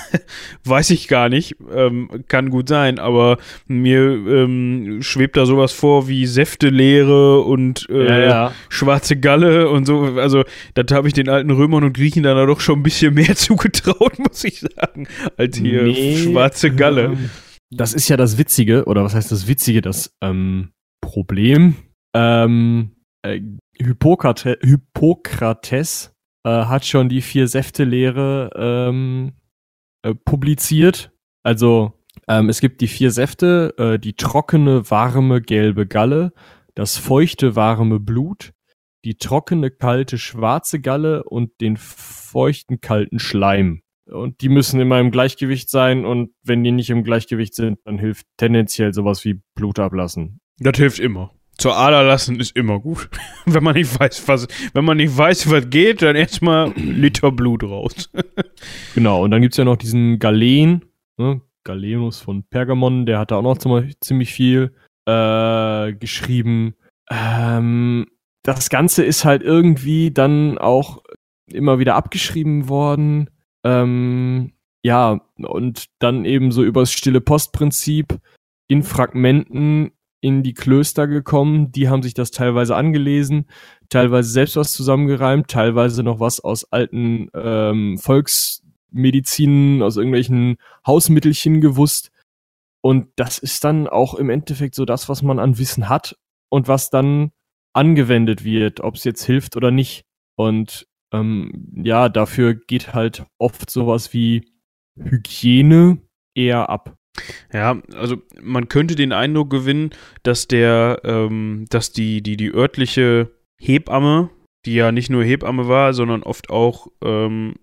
weiß ich gar nicht. Ähm, kann gut sein, aber mir ähm, schwebt da sowas vor wie Säftelehre und äh, schwarze Galle und so. Also, das habe ich den alten Römern und Griechen dann da doch schon ein bisschen mehr zugetraut, muss ich sagen, als hier Nee. schwarze Galle. Ähm, Das ist ja das Witzige, oder was heißt das Witzige, das ähm, Problem. Ähm, äh, Hippokrate, Hippokrates äh, hat schon die Vier-Säfte-Lehre ähm, äh, publiziert. Also ähm, es gibt die vier Säfte, äh, die trockene, warme, gelbe Galle, das feuchte, warme Blut, die trockene, kalte, schwarze Galle und den feuchten, kalten Schleim. Und die müssen immer im Gleichgewicht sein und wenn die nicht im Gleichgewicht sind, dann hilft tendenziell sowas wie Blut ablassen. Das hilft immer. Zur Ader lassen ist immer gut. wenn man nicht weiß, was, wenn man nicht weiß, was geht, dann erstmal Liter Blut raus. Genau, und dann gibt's ja noch diesen Galen, ne? Galenus von Pergamon, der hat da auch noch ziemlich viel äh, geschrieben. Ähm, das Ganze ist halt irgendwie dann auch immer wieder abgeschrieben worden. Ähm, ja, und dann eben so übers stille Postprinzip in Fragmenten in die Klöster gekommen. Die haben sich das teilweise angelesen, teilweise selbst was zusammengereimt, teilweise noch was aus alten ähm, Volksmedizinen, aus irgendwelchen Hausmittelchen gewusst. Und das ist dann auch im Endeffekt so das, was man an Wissen hat. und was dann angewendet wird, ob es jetzt hilft oder nicht. Und ähm, ja, dafür geht halt oft sowas wie Hygiene eher ab. Ja, also man könnte den Eindruck gewinnen, dass der, ähm, dass die, die, die örtliche Hebamme, die ja nicht nur Hebamme war, sondern oft auch ähm,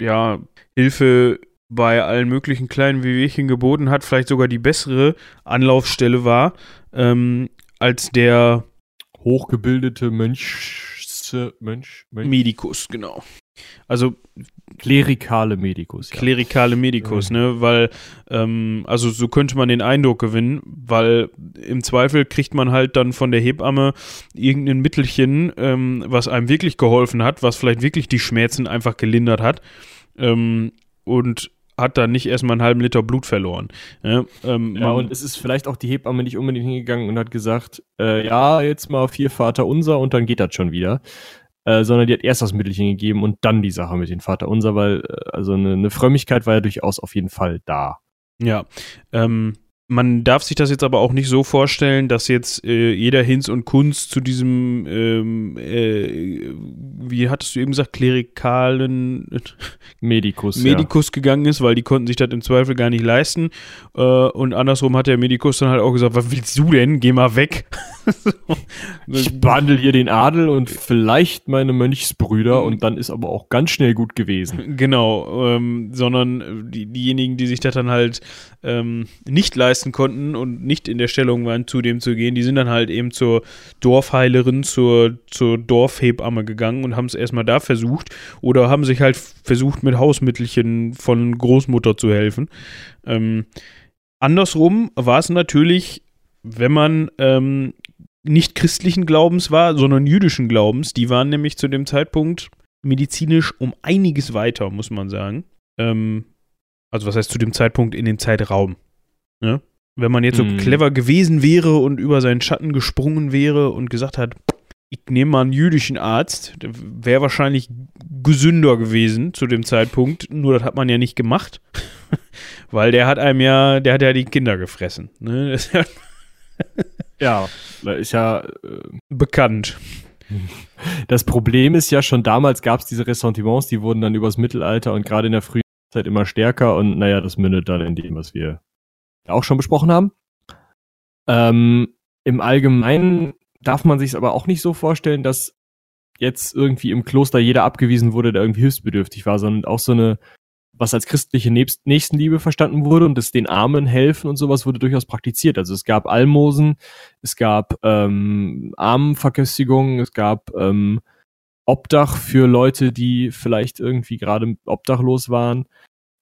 ja, Hilfe bei allen möglichen kleinen Wehwehchen geboten hat, vielleicht sogar die bessere Anlaufstelle war, ähm, als der hochgebildete Mönch, Mönch, Mönch. Medikus, genau. Also klerikale Medikus. Ja. Klerikale Medikus, ja. ne? Weil, ähm, also so könnte man den Eindruck gewinnen, weil im Zweifel kriegt man halt dann von der Hebamme irgendein Mittelchen, ähm, was einem wirklich geholfen hat, was vielleicht wirklich die Schmerzen einfach gelindert hat. Ähm, und hat dann nicht erstmal einen halben Liter Blut verloren. Ja, ähm, ja und es ist vielleicht auch die Hebamme nicht unbedingt hingegangen und hat gesagt, äh, ja, jetzt mal vier Vater unser und dann geht das schon wieder. Äh, sondern die hat erst das Mittelchen gegeben und dann die Sache mit dem Vater unser, weil äh, also eine, eine Frömmigkeit war ja durchaus auf jeden Fall da. Ja, ähm, man darf sich das jetzt aber auch nicht so vorstellen, dass jetzt äh, jeder Hinz und Kunz zu diesem, ähm, äh, wie hattest du eben gesagt, klerikalen Medikus, Medikus ja. gegangen ist, weil die konnten sich das im Zweifel gar nicht leisten. Äh, und andersrum hat der Medikus dann halt auch gesagt, was willst du denn? Geh mal weg. ich behandle hier den Adel und vielleicht meine Mönchsbrüder und dann ist aber auch ganz schnell gut gewesen. Genau, ähm, sondern die, diejenigen, die sich das dann halt ähm, nicht leisten konnten und nicht in der Stellung waren, zu dem zu gehen, die sind dann halt eben zur Dorfheilerin, zur, zur Dorfhebamme gegangen und haben es erstmal da versucht oder haben sich halt versucht, mit Hausmittelchen von Großmutter zu helfen. Ähm, andersrum war es natürlich, wenn man ähm, nicht christlichen Glaubens war, sondern jüdischen Glaubens, die waren nämlich zu dem Zeitpunkt medizinisch um einiges weiter, muss man sagen. Ähm, also was heißt zu dem Zeitpunkt in den Zeitraum. Ne? Wenn man jetzt so mm. clever gewesen wäre und über seinen Schatten gesprungen wäre und gesagt hat, ich nehme mal einen jüdischen Arzt, wäre wahrscheinlich gesünder gewesen zu dem Zeitpunkt, nur das hat man ja nicht gemacht, weil der hat einem ja, der hat ja die Kinder gefressen. Ne? Das ist ja, ja, ist ja äh, bekannt. Das Problem ist ja schon damals gab es diese Ressentiments, die wurden dann übers Mittelalter und gerade in der frühen Zeit immer stärker und naja, das mündet dann in dem, was wir auch schon besprochen haben. Ähm, Im Allgemeinen darf man sich es aber auch nicht so vorstellen, dass jetzt irgendwie im Kloster jeder abgewiesen wurde, der irgendwie hilfsbedürftig war, sondern auch so eine, was als christliche Nächstenliebe verstanden wurde und das den Armen helfen und sowas wurde durchaus praktiziert. Also es gab Almosen, es gab ähm, Armenverköstigung, es gab ähm, Obdach für Leute, die vielleicht irgendwie gerade obdachlos waren.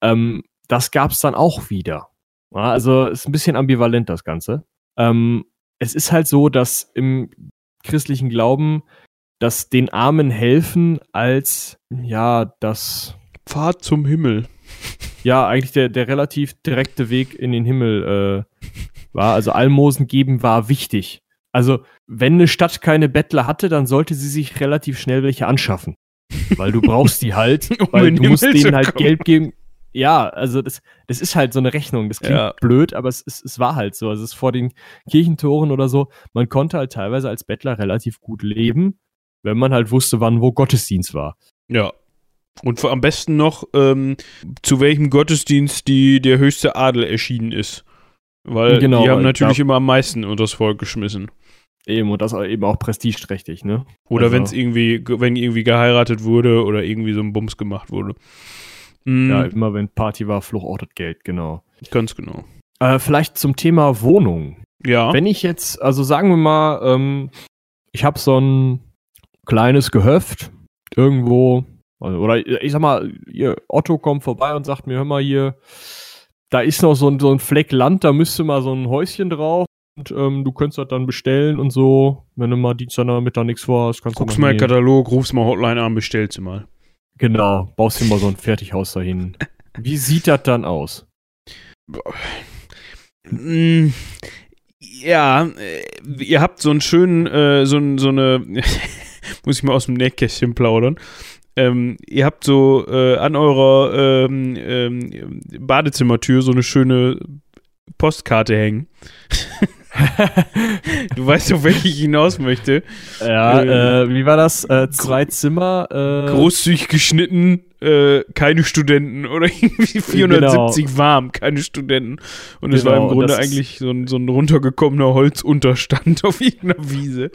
Ähm, das gab es dann auch wieder. Ja, also ist ein bisschen ambivalent das Ganze. Ähm, es ist halt so, dass im christlichen Glauben das den Armen helfen als ja das Pfad zum Himmel. Ja, eigentlich der, der relativ direkte Weg in den Himmel äh, war. Also Almosen geben war wichtig. Also, wenn eine Stadt keine Bettler hatte, dann sollte sie sich relativ schnell welche anschaffen. Weil du brauchst die halt, um weil du musst denen halt kommen. Geld geben. Ja, also das, das ist halt so eine Rechnung. Das klingt ja. blöd, aber es, es, es war halt so. Also es ist vor den Kirchentoren oder so. Man konnte halt teilweise als Bettler relativ gut leben, wenn man halt wusste, wann wo Gottesdienst war. Ja. Und am besten noch, ähm, zu welchem Gottesdienst die, der höchste Adel erschienen ist. Weil genau, die haben natürlich immer am meisten unter das Volk geschmissen. Eben, und das eben auch prestigeträchtig, ne? Oder also, wenn es irgendwie, wenn irgendwie geheiratet wurde oder irgendwie so ein Bums gemacht wurde. Mhm. Ja, immer wenn Party war, auch das Geld, genau. Ganz genau. Äh, vielleicht zum Thema Wohnung. Ja. Wenn ich jetzt, also sagen wir mal, ähm, ich habe so ein kleines Gehöft irgendwo, also, oder ich sag mal, Otto kommt vorbei und sagt mir, hör mal hier, da ist noch so ein, so ein Fleck Land, da müsste mal so ein Häuschen drauf. Und ähm, du könntest das dann bestellen und so. Wenn du mal Dienstag mit da nichts vorhast, kannst Guckst du mal. Guckst mal Katalog, rufst mal Hotline an, bestellst du mal. Genau, baust dir mal so ein Fertighaus dahin. Wie sieht das dann aus? Mm, ja, äh, ihr habt so einen schönen, äh, so, so eine, muss ich mal aus dem Nähkästchen plaudern. Ähm, ihr habt so äh, an eurer ähm, ähm, Badezimmertür so eine schöne Postkarte hängen. du weißt, auf welche ich hinaus möchte. Ja, äh, wie war das? Äh, zwei Zimmer. Äh, Großzügig geschnitten, äh, keine Studenten oder irgendwie 470 genau. warm, keine Studenten. Und es genau, war im Grunde eigentlich so ein, so ein runtergekommener Holzunterstand auf irgendeiner Wiese.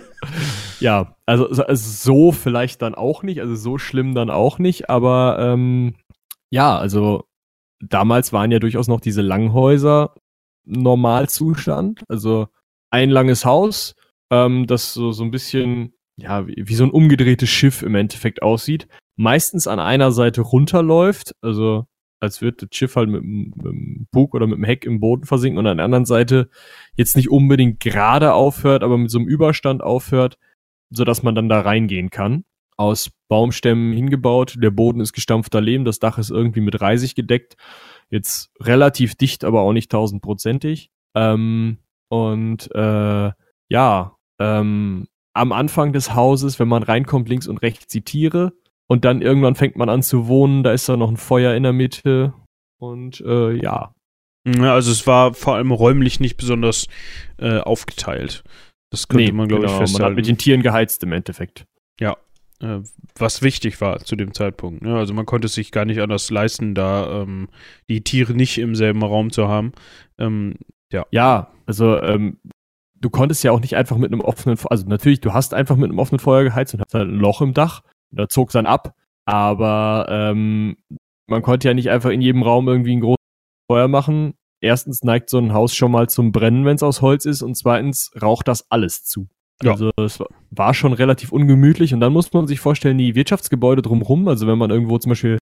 ja, also, also so vielleicht dann auch nicht, also so schlimm dann auch nicht, aber ähm, ja, also damals waren ja durchaus noch diese Langhäuser Normalzustand. Also ein langes Haus, ähm, das so, so ein bisschen, ja, wie, wie so ein umgedrehtes Schiff im Endeffekt aussieht. Meistens an einer Seite runterläuft, also als würde das Schiff halt mit, mit dem Bug oder mit dem Heck im Boden versinken und an der anderen Seite jetzt nicht unbedingt gerade aufhört, aber mit so einem Überstand aufhört, sodass man dann da reingehen kann. Aus Baumstämmen hingebaut, der Boden ist gestampfter Lehm, das Dach ist irgendwie mit Reisig gedeckt Jetzt relativ dicht, aber auch nicht tausendprozentig. Ähm, und äh, ja, ähm, am Anfang des Hauses, wenn man reinkommt, links und rechts die Tiere. Und dann irgendwann fängt man an zu wohnen, da ist da noch ein Feuer in der Mitte. Und äh, ja. ja. Also es war vor allem räumlich nicht besonders äh, aufgeteilt. Das könnte nee, man, glaube genau, ich, festhalten. Man hat mit den Tieren geheizt im Endeffekt. Ja, äh, was wichtig war zu dem Zeitpunkt. Ne? Also man konnte es sich gar nicht anders leisten, da ähm, die Tiere nicht im selben Raum zu haben. Ähm, ja. ja, also ähm, du konntest ja auch nicht einfach mit einem offenen, also natürlich, du hast einfach mit einem offenen Feuer geheizt und hast halt ein Loch im Dach. Da zog es dann ab. Aber ähm, man konnte ja nicht einfach in jedem Raum irgendwie ein großes Feuer machen. Erstens neigt so ein Haus schon mal zum Brennen, wenn es aus Holz ist, und zweitens raucht das alles zu. Ja. Also es war schon relativ ungemütlich und dann muss man sich vorstellen, die Wirtschaftsgebäude drumherum, also wenn man irgendwo zum Beispiel,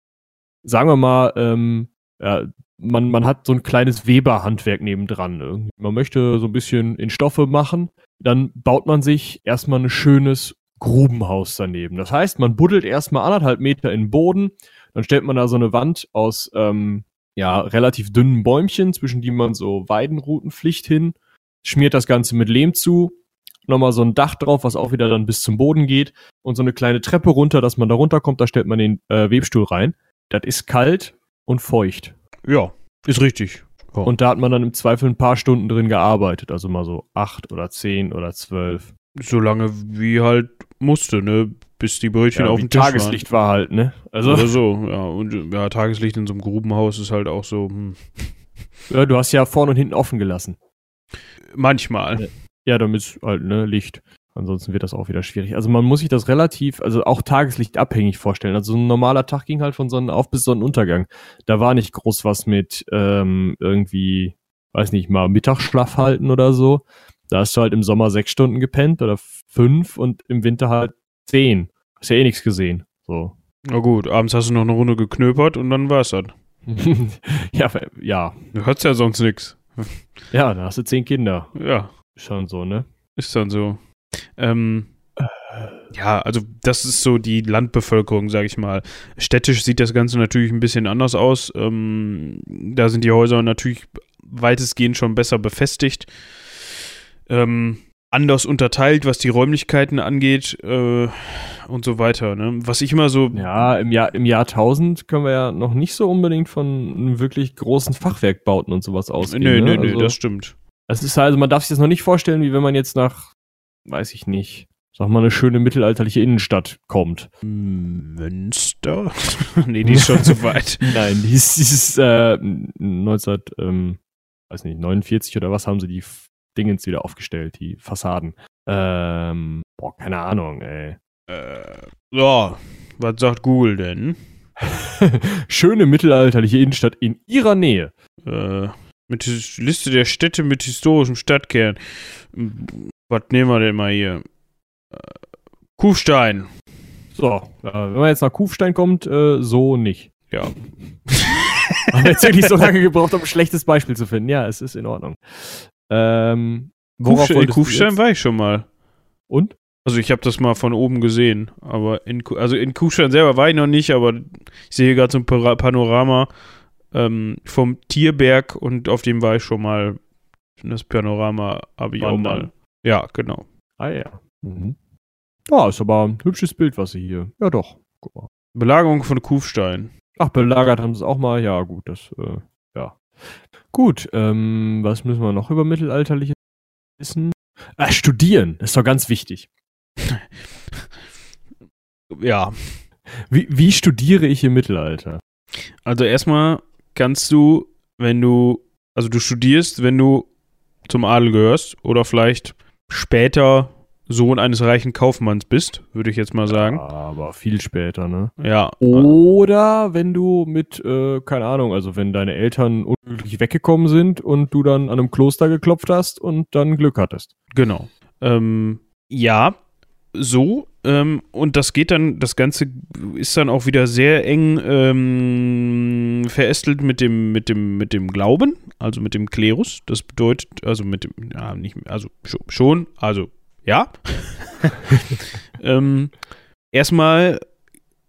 sagen wir mal, ähm, ja, man, man hat so ein kleines Weberhandwerk nebendran. Irgendwie. Man möchte so ein bisschen in Stoffe machen, dann baut man sich erstmal ein schönes Grubenhaus daneben. Das heißt, man buddelt erstmal anderthalb Meter in den Boden, dann stellt man da so eine Wand aus ähm, ja, relativ dünnen Bäumchen, zwischen die man so Weidenrutenpflicht hin, schmiert das Ganze mit Lehm zu, nochmal so ein Dach drauf, was auch wieder dann bis zum Boden geht und so eine kleine Treppe runter, dass man da runterkommt, da stellt man den äh, Webstuhl rein. Das ist kalt und feucht. Ja, ist richtig. Oh. Und da hat man dann im Zweifel ein paar Stunden drin gearbeitet, also mal so acht oder zehn oder zwölf. So lange wie halt musste, ne? Bis die Brötchen ja, auf dem Tisch Tageslicht waren. war halt, ne? Also Oder so, ja. Und ja, Tageslicht in so einem Grubenhaus ist halt auch so. Hm. Ja, du hast ja vorne und hinten offen gelassen. Manchmal. Ja, damit halt, ne, Licht. Ansonsten wird das auch wieder schwierig. Also man muss sich das relativ, also auch Tageslicht abhängig vorstellen. Also ein normaler Tag ging halt von Sonnenauf bis Sonnenuntergang. Da war nicht groß was mit ähm, irgendwie, weiß nicht mal, Mittagsschlaf halten oder so. Da hast du halt im Sommer sechs Stunden gepennt oder fünf und im Winter halt zehn. Hast ja eh nichts gesehen. So. Na gut, abends hast du noch eine Runde geknöpert und dann war's dann. ja, ja. Du hörst ja sonst nichts. ja, da hast du zehn Kinder. Ja. Schon so, ne? Ist dann so. Ähm, ja, also das ist so die Landbevölkerung, sag ich mal. Städtisch sieht das Ganze natürlich ein bisschen anders aus. Ähm, da sind die Häuser natürlich weitestgehend schon besser befestigt. Ähm, anders unterteilt, was die Räumlichkeiten angeht äh, und so weiter. Ne? Was ich immer so. Ja, im Jahr, im Jahr 1000 können wir ja noch nicht so unbedingt von wirklich großen Fachwerkbauten und sowas ausgehen. Nee, ne? nee, also, das stimmt. Es ist also, man darf sich das noch nicht vorstellen, wie wenn man jetzt nach, weiß ich nicht, sag mal, eine schöne mittelalterliche Innenstadt kommt. Münster? nee, die ist schon zu weit. Nein, die ist, die ist äh, 19, ähm, weiß nicht, 49 oder was haben sie die Dingens wieder aufgestellt, die Fassaden. Ähm, boah, keine Ahnung, ey. Äh, ja, was sagt Google denn? Schöne mittelalterliche Innenstadt in ihrer Nähe. Äh, mit Liste der Städte mit historischem Stadtkern. Was nehmen wir denn mal hier? Äh, Kufstein. So, äh, wenn man jetzt nach Kufstein kommt, äh, so nicht. Ja. Haben jetzt wirklich so lange gebraucht, um ein schlechtes Beispiel zu finden. Ja, es ist in Ordnung. Ähm, worauf Kufstein, in Kufstein war ich schon mal. Und? Also ich habe das mal von oben gesehen, aber in, also in Kufstein selber war ich noch nicht, aber ich sehe hier gerade so ein Panorama ähm, vom Tierberg und auf dem war ich schon mal. Das Panorama habe ich Wandern. auch mal. Ja, genau. Ah ja. Mhm. Ja, ist aber ein hübsches Bild, was sie hier. Ja, doch. Guck mal. Belagerung von Kufstein. Ach, belagert haben sie es auch mal. Ja, gut, das, äh, ja. Gut, ähm, was müssen wir noch über mittelalterliche Wissen. Ah, studieren, ist doch ganz wichtig. Ja. Wie, wie studiere ich im Mittelalter? Also erstmal kannst du, wenn du, also du studierst, wenn du zum Adel gehörst oder vielleicht später Sohn eines reichen Kaufmanns bist, würde ich jetzt mal sagen. Aber viel später, ne? Ja. Oder wenn du mit, äh, keine Ahnung, also wenn deine Eltern unglücklich weggekommen sind und du dann an einem Kloster geklopft hast und dann Glück hattest. Genau. Ähm, ja, so. Ähm, und das geht dann, das Ganze ist dann auch wieder sehr eng ähm, verästelt mit dem, mit dem, mit dem Glauben, also mit dem Klerus. Das bedeutet, also mit dem, ja, nicht, also schon, also ja. ähm, erstmal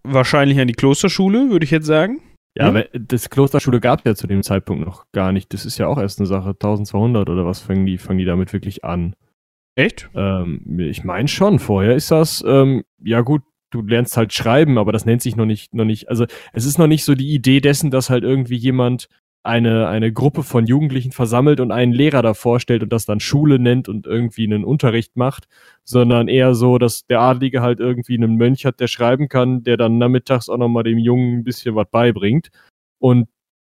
wahrscheinlich an die Klosterschule, würde ich jetzt sagen. Ja, aber das Klosterschule gab es ja zu dem Zeitpunkt noch gar nicht. Das ist ja auch erst eine Sache. 1200 oder was fangen die, fangen die damit wirklich an? Echt? Ähm, ich meine schon. Vorher ist das, ähm, ja gut, du lernst halt schreiben, aber das nennt sich noch nicht, noch nicht, also es ist noch nicht so die Idee dessen, dass halt irgendwie jemand eine, eine Gruppe von Jugendlichen versammelt und einen Lehrer da vorstellt und das dann Schule nennt und irgendwie einen Unterricht macht, sondern eher so, dass der Adlige halt irgendwie einen Mönch hat, der schreiben kann, der dann nachmittags auch nochmal dem Jungen ein bisschen was beibringt. Und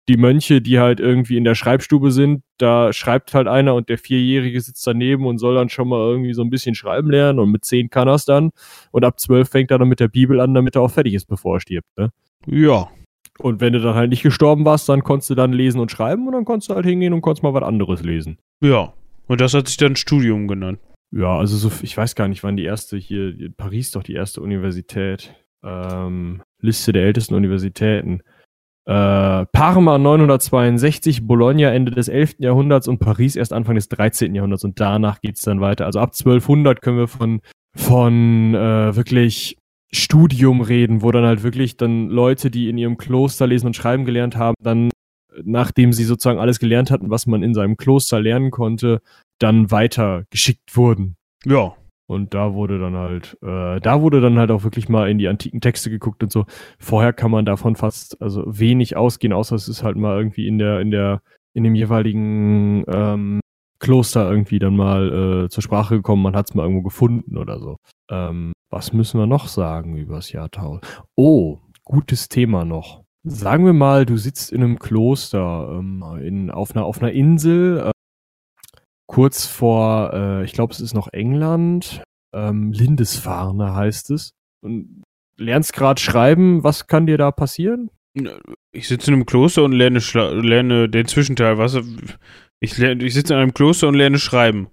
die Mönche, die halt irgendwie in der Schreibstube sind, da schreibt halt einer und der Vierjährige sitzt daneben und soll dann schon mal irgendwie so ein bisschen schreiben lernen und mit zehn kann er es dann und ab zwölf fängt er dann mit der Bibel an, damit er auch fertig ist, bevor er stirbt, ne? Ja, und wenn du dann halt nicht gestorben warst, dann konntest du dann lesen und schreiben und dann konntest du halt hingehen und konntest mal was anderes lesen. Ja. Und das hat sich dann Studium genannt. Ja, also so, ich weiß gar nicht, wann die erste hier, Paris doch die erste Universität. Ähm, Liste der ältesten Universitäten. Äh, Parma 962, Bologna Ende des 11. Jahrhunderts und Paris erst Anfang des 13. Jahrhunderts und danach geht's dann weiter. Also ab 1200 können wir von, von äh, wirklich Studium reden, wo dann halt wirklich dann Leute, die in ihrem Kloster lesen und schreiben gelernt haben, dann, nachdem sie sozusagen alles gelernt hatten, was man in seinem Kloster lernen konnte, dann weiter geschickt wurden. Ja. Und da wurde dann halt, äh, da wurde dann halt auch wirklich mal in die antiken Texte geguckt und so. Vorher kann man davon fast also wenig ausgehen, außer es ist halt mal irgendwie in der, in der, in dem jeweiligen ähm, Kloster irgendwie dann mal äh, zur Sprache gekommen, man hat es mal irgendwo gefunden oder so. Ähm, was müssen wir noch sagen übers Jahrtausend? Oh, gutes Thema noch. Sagen wir mal, du sitzt in einem Kloster ähm, in, auf, einer, auf einer Insel, äh, kurz vor, äh, ich glaube, es ist noch England, ähm, Lindisfarne heißt es. Und lernst gerade schreiben, was kann dir da passieren? Ich sitze in einem Kloster und lerne, lerne den Zwischenteil. Was? Ich, lerne, ich sitze in einem Kloster und lerne schreiben.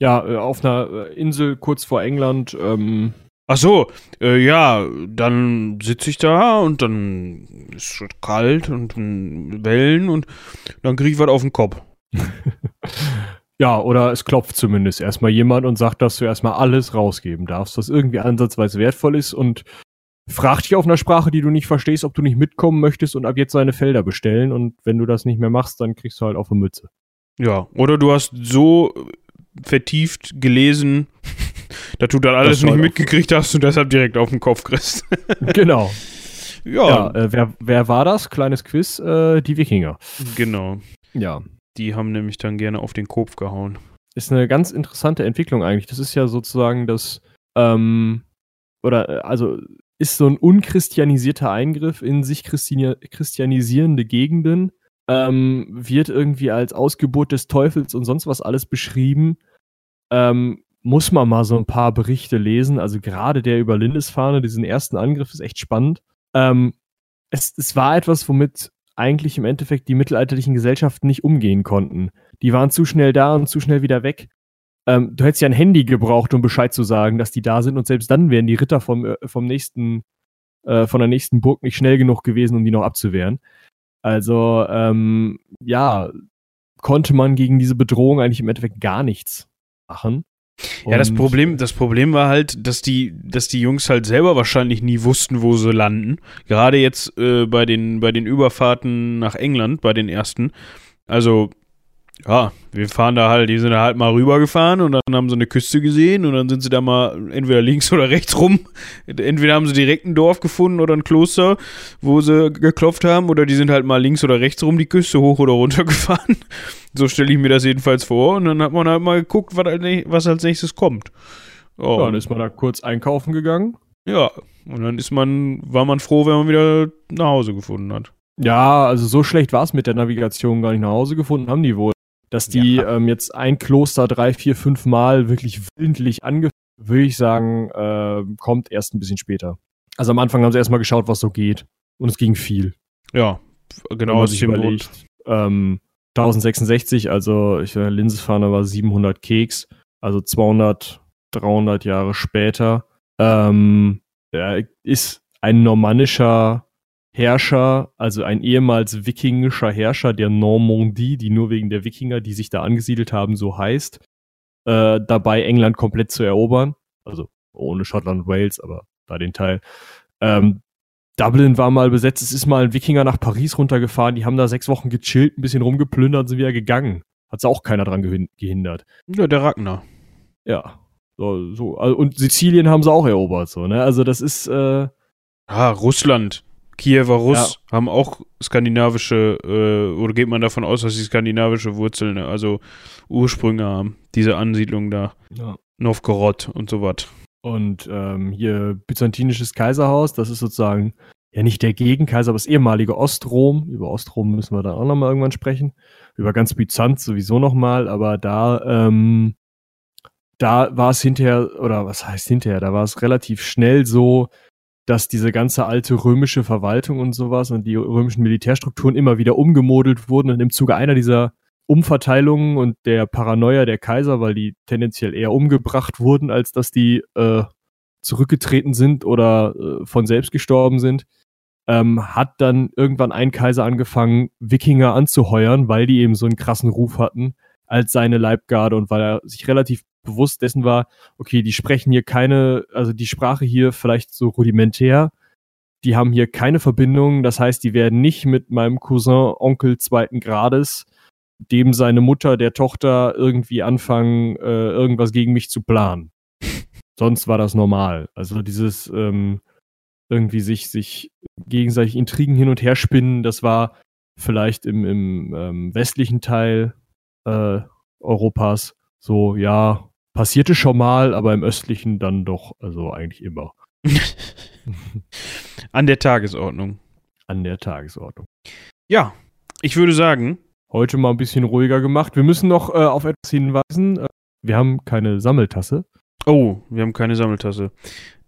Ja, äh, auf einer äh, Insel kurz vor England. Ähm, Ach so, äh, ja, dann sitze ich da und dann ist es kalt und Wellen und dann kriege ich was auf den Kopf. ja, oder es klopft zumindest erstmal jemand und sagt, dass du erstmal alles rausgeben darfst, was irgendwie ansatzweise wertvoll ist und fragt dich auf einer Sprache, die du nicht verstehst, ob du nicht mitkommen möchtest und ab jetzt seine Felder bestellen und wenn du das nicht mehr machst, dann kriegst du halt auf eine Mütze. Ja, oder du hast so vertieft gelesen, dass du dann alles nicht mitgekriegt hast und deshalb direkt auf den Kopf kriegst. genau. Ja. ja äh, wer, wer war das? Kleines Quiz, äh, die Wikinger. Genau. Ja. Die haben nämlich dann gerne auf den Kopf gehauen. Ist eine ganz interessante Entwicklung eigentlich. Das ist ja sozusagen das, ähm, oder äh, also ist so ein unchristianisierter Eingriff in sich christianisierende Gegenden, ähm, wird irgendwie als Ausgeburt des Teufels und sonst was alles beschrieben. Ähm, muss man mal so ein paar Berichte lesen. Also gerade der über Lindisfarne, diesen ersten Angriff, ist echt spannend. Ähm, es, es war etwas, womit eigentlich im Endeffekt die mittelalterlichen Gesellschaften nicht umgehen konnten. Die waren zu schnell da und zu schnell wieder weg. Ähm, du hättest ja ein Handy gebraucht, um Bescheid zu sagen, dass die da sind und selbst dann wären die Ritter vom, äh, vom nächsten, äh, von der nächsten Burg nicht schnell genug gewesen, um die noch abzuwehren. Also, ähm, ja, konnte man gegen diese Bedrohung eigentlich im Endeffekt gar nichts machen. Ja, das Problem, das Problem war halt, dass die, dass die Jungs halt selber wahrscheinlich nie wussten, wo sie landen. Gerade jetzt äh, bei den, bei den Überfahrten nach England, bei den ersten. Also, Ja, wir fahren da halt, die sind da halt mal rübergefahren und dann haben sie eine Küste gesehen und dann sind sie da mal entweder links oder rechts rum. Entweder haben sie direkt ein Dorf gefunden oder ein Kloster, wo sie geklopft haben, oder die sind halt mal links oder rechts rum die Küste hoch oder runter gefahren. So stelle ich mir das jedenfalls vor. Und dann hat man halt mal geguckt, was, als- nächstes kommt. Oh, Ja, dann ist man da kurz einkaufen gegangen. ja, und dann ist man, war man froh, wenn man wieder nach Hause gefunden hat. Ja, also so schlecht war es mit der Navigation gar nicht nach Hause gefunden, haben die wohl. Dass die Ja. ähm, jetzt ein Kloster drei, vier, fünf Mal wirklich willentlich angefangen, würde ich sagen, äh, kommt erst ein bisschen später. Also am Anfang haben sie erstmal geschaut, was so geht. Und es ging viel. Ja, Wenn genau man aus sich überlegt. Ähm, 1066, also ich äh, Linsesfahne war 700 Keks, also 200, 300 Jahre später. Ähm, er ist ein normannischer Herrscher, also ein ehemals wikingischer Herrscher der Normandie, die nur wegen der Wikinger, die sich da angesiedelt haben, so heißt, äh, dabei England komplett zu erobern. Also ohne Schottland und Wales, aber da den Teil. Ähm, Dublin war mal besetzt, es ist mal ein Wikinger nach Paris runtergefahren, die haben da sechs Wochen gechillt, ein bisschen rumgeplündert sind wieder gegangen. Hat's auch keiner dran gehin- gehindert. Ja, der Ragnar. Ja. So, so. Also, und Sizilien haben sie auch erobert, so, ne? Also das ist, äh, Ah, Russland. Kiewer Russ haben auch skandinavische, äh, oder geht man davon aus, dass sie skandinavische Wurzeln, also Ursprünge haben, diese Ansiedlung da. ja. Novgorod und so was. Und ähm, hier byzantinisches Kaiserhaus, das ist sozusagen ja nicht der Gegenkaiser, aber das ehemalige Ostrom. Über Ostrom müssen wir dann auch nochmal irgendwann sprechen. Über ganz Byzanz sowieso nochmal, aber da, ähm, da war es hinterher, oder was heißt hinterher, da war es relativ schnell so, dass diese ganze alte römische Verwaltung und sowas und die römischen Militärstrukturen immer wieder umgemodelt wurden und im Zuge einer dieser Umverteilungen und der Paranoia der Kaiser, weil die tendenziell eher umgebracht wurden, als dass die äh, zurückgetreten sind oder äh, von selbst gestorben sind, ähm, hat dann irgendwann ein Kaiser angefangen, Wikinger anzuheuern, weil die eben so einen krassen Ruf hatten als seine Leibgarde und weil er sich relativ bewusst dessen war, okay, die sprechen hier keine, also die Sprache hier vielleicht so rudimentär, die haben hier keine Verbindung, das heißt, die werden nicht mit meinem Cousin, Onkel zweiten Grades, dem seine Mutter, der Tochter irgendwie anfangen, äh, irgendwas gegen mich zu planen. Sonst war das normal. Also dieses ähm, irgendwie sich, sich gegenseitig Intrigen hin und her spinnen, das war vielleicht im, im ähm, westlichen Teil äh, Europas so, ja, passierte schon mal, aber im östlichen dann doch, also eigentlich immer An der Tagesordnung. an der Tagesordnung. Ja, ich würde sagen, Heute mal ein bisschen ruhiger gemacht. Wir müssen noch äh, auf etwas hinweisen. Äh, Wir haben keine Sammeltasse. oh, wir haben keine Sammeltasse.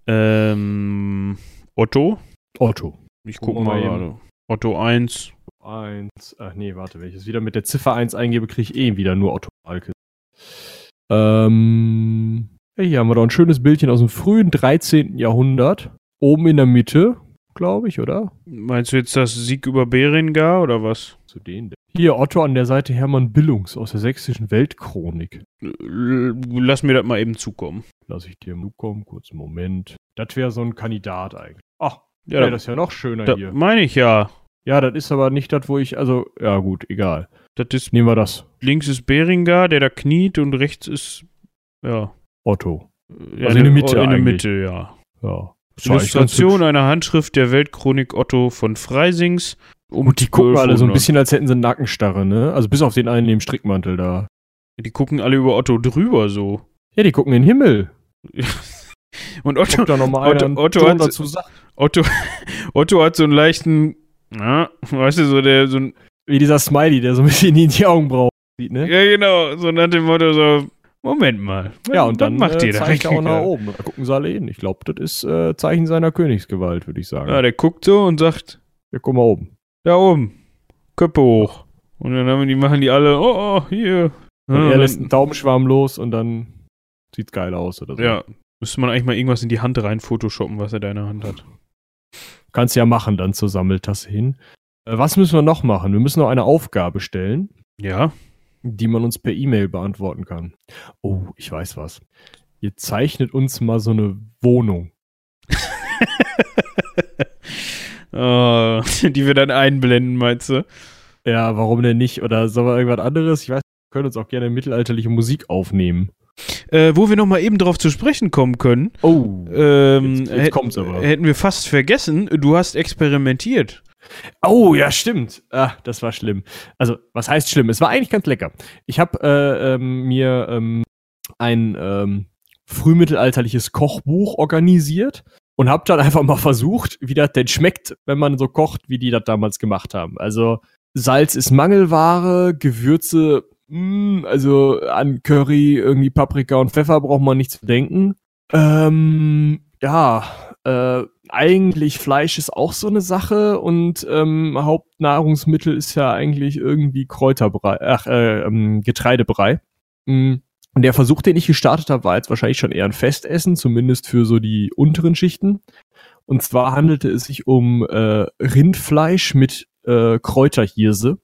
Ähm, Otto? Otto. Ich gucke mal mal. Otto 1. Eins. Ach nee, warte, wenn ich es wieder mit der Ziffer 1 eingebe, kriege ich eh wieder nur Otto Alke. Ähm, hier haben wir doch ein schönes Bildchen aus dem frühen 13. Jahrhundert. Oben in der Mitte, glaube ich, oder? Meinst du jetzt das Sieg über Berengar oder was? Zu denen. Hier Otto an der Seite Hermann Billungs aus der sächsischen Weltchronik. Lass mir das mal eben zukommen. Lass ich dir mal kommen, kurzen Moment. Das wäre so ein Kandidat eigentlich. Ach, Ja, da, das ist ja noch schöner hier. meine ich ja. Ja, das ist aber nicht das, wo ich, also, ja gut, egal. Das ist, Nehmen wir das. links ist Berengar, der da kniet und rechts ist, ja. Otto. ja Also in der Mitte In der. Mitte, ja. Ja. Illustration einer Handschrift der Weltchronik Otto von Freisings. Um Und die gucken alle so ein 1200. bisschen, als hätten sie Nackenstarre, ne? Also bis auf den einen im Strickmantel da. Die gucken alle über Otto drüber so. Ja, die gucken in den Himmel. Und Otto, da Otto- einer Otto Ton hat-. Otto, Otto hat so einen leichten, na, weißt du, so der, so ein, Wie dieser Smiley, der so ein bisschen in die Augenbrauen sieht, ne? ja genau, so nach dem Motto so, Moment mal. Ja, und dann macht äh, ihr da? zeigt er auch nach oben. Da gucken sie alle hin. Ich glaube, das ist äh, Zeichen seiner Königsgewalt, würde ich sagen. Ja, der guckt so und sagt, Ja, guck mal oben. da oben, Köpfe hoch. Und dann haben die, machen die alle, oh, oh hier. Und Ja, er lässt einen Daumenschwarm los und dann sieht's geil aus oder so. ja, müsste man eigentlich mal irgendwas in die Hand rein photoshoppen, was er da in der Hand hat. Kannst ja machen dann zur Sammeltasse hin. Äh, was müssen wir noch machen? Wir müssen noch eine Aufgabe stellen, Ja, die man uns per E-Mail beantworten kann. Oh, ich weiß was. Ihr zeichnet uns mal so eine Wohnung. oh, die wir dann einblenden, meinst du? Ja, warum denn nicht? Oder soll man irgendwas anderes? Ich weiß können uns auch gerne mittelalterliche Musik aufnehmen. Äh, wo wir nochmal eben drauf zu sprechen kommen können. Oh, Ähm, jetzt, jetzt kommt's aber. Hätten wir fast vergessen, du hast experimentiert. Oh, ja, stimmt. Ah, das war schlimm. Also, was heißt schlimm? Es war eigentlich ganz lecker. Ich habe äh, ähm, mir ähm, ein ähm, frühmittelalterliches Kochbuch organisiert und habe dann einfach mal versucht, wie das denn schmeckt, wenn man so kocht, wie die das damals gemacht haben. Also, Salz ist Mangelware, Gewürze, mh, also an Curry, irgendwie Paprika und Pfeffer braucht man nicht zu denken. Ähm, ja, äh, eigentlich Fleisch ist auch so eine Sache und ähm, Hauptnahrungsmittel ist ja eigentlich irgendwie Kräuterbrei, ach, äh, ähm, Getreidebrei. Mm. Und der Versuch, den ich gestartet habe, war jetzt wahrscheinlich schon eher ein Festessen, zumindest für so die unteren Schichten. Und zwar handelte es sich um äh, Rindfleisch mit äh, Kräuterhirse.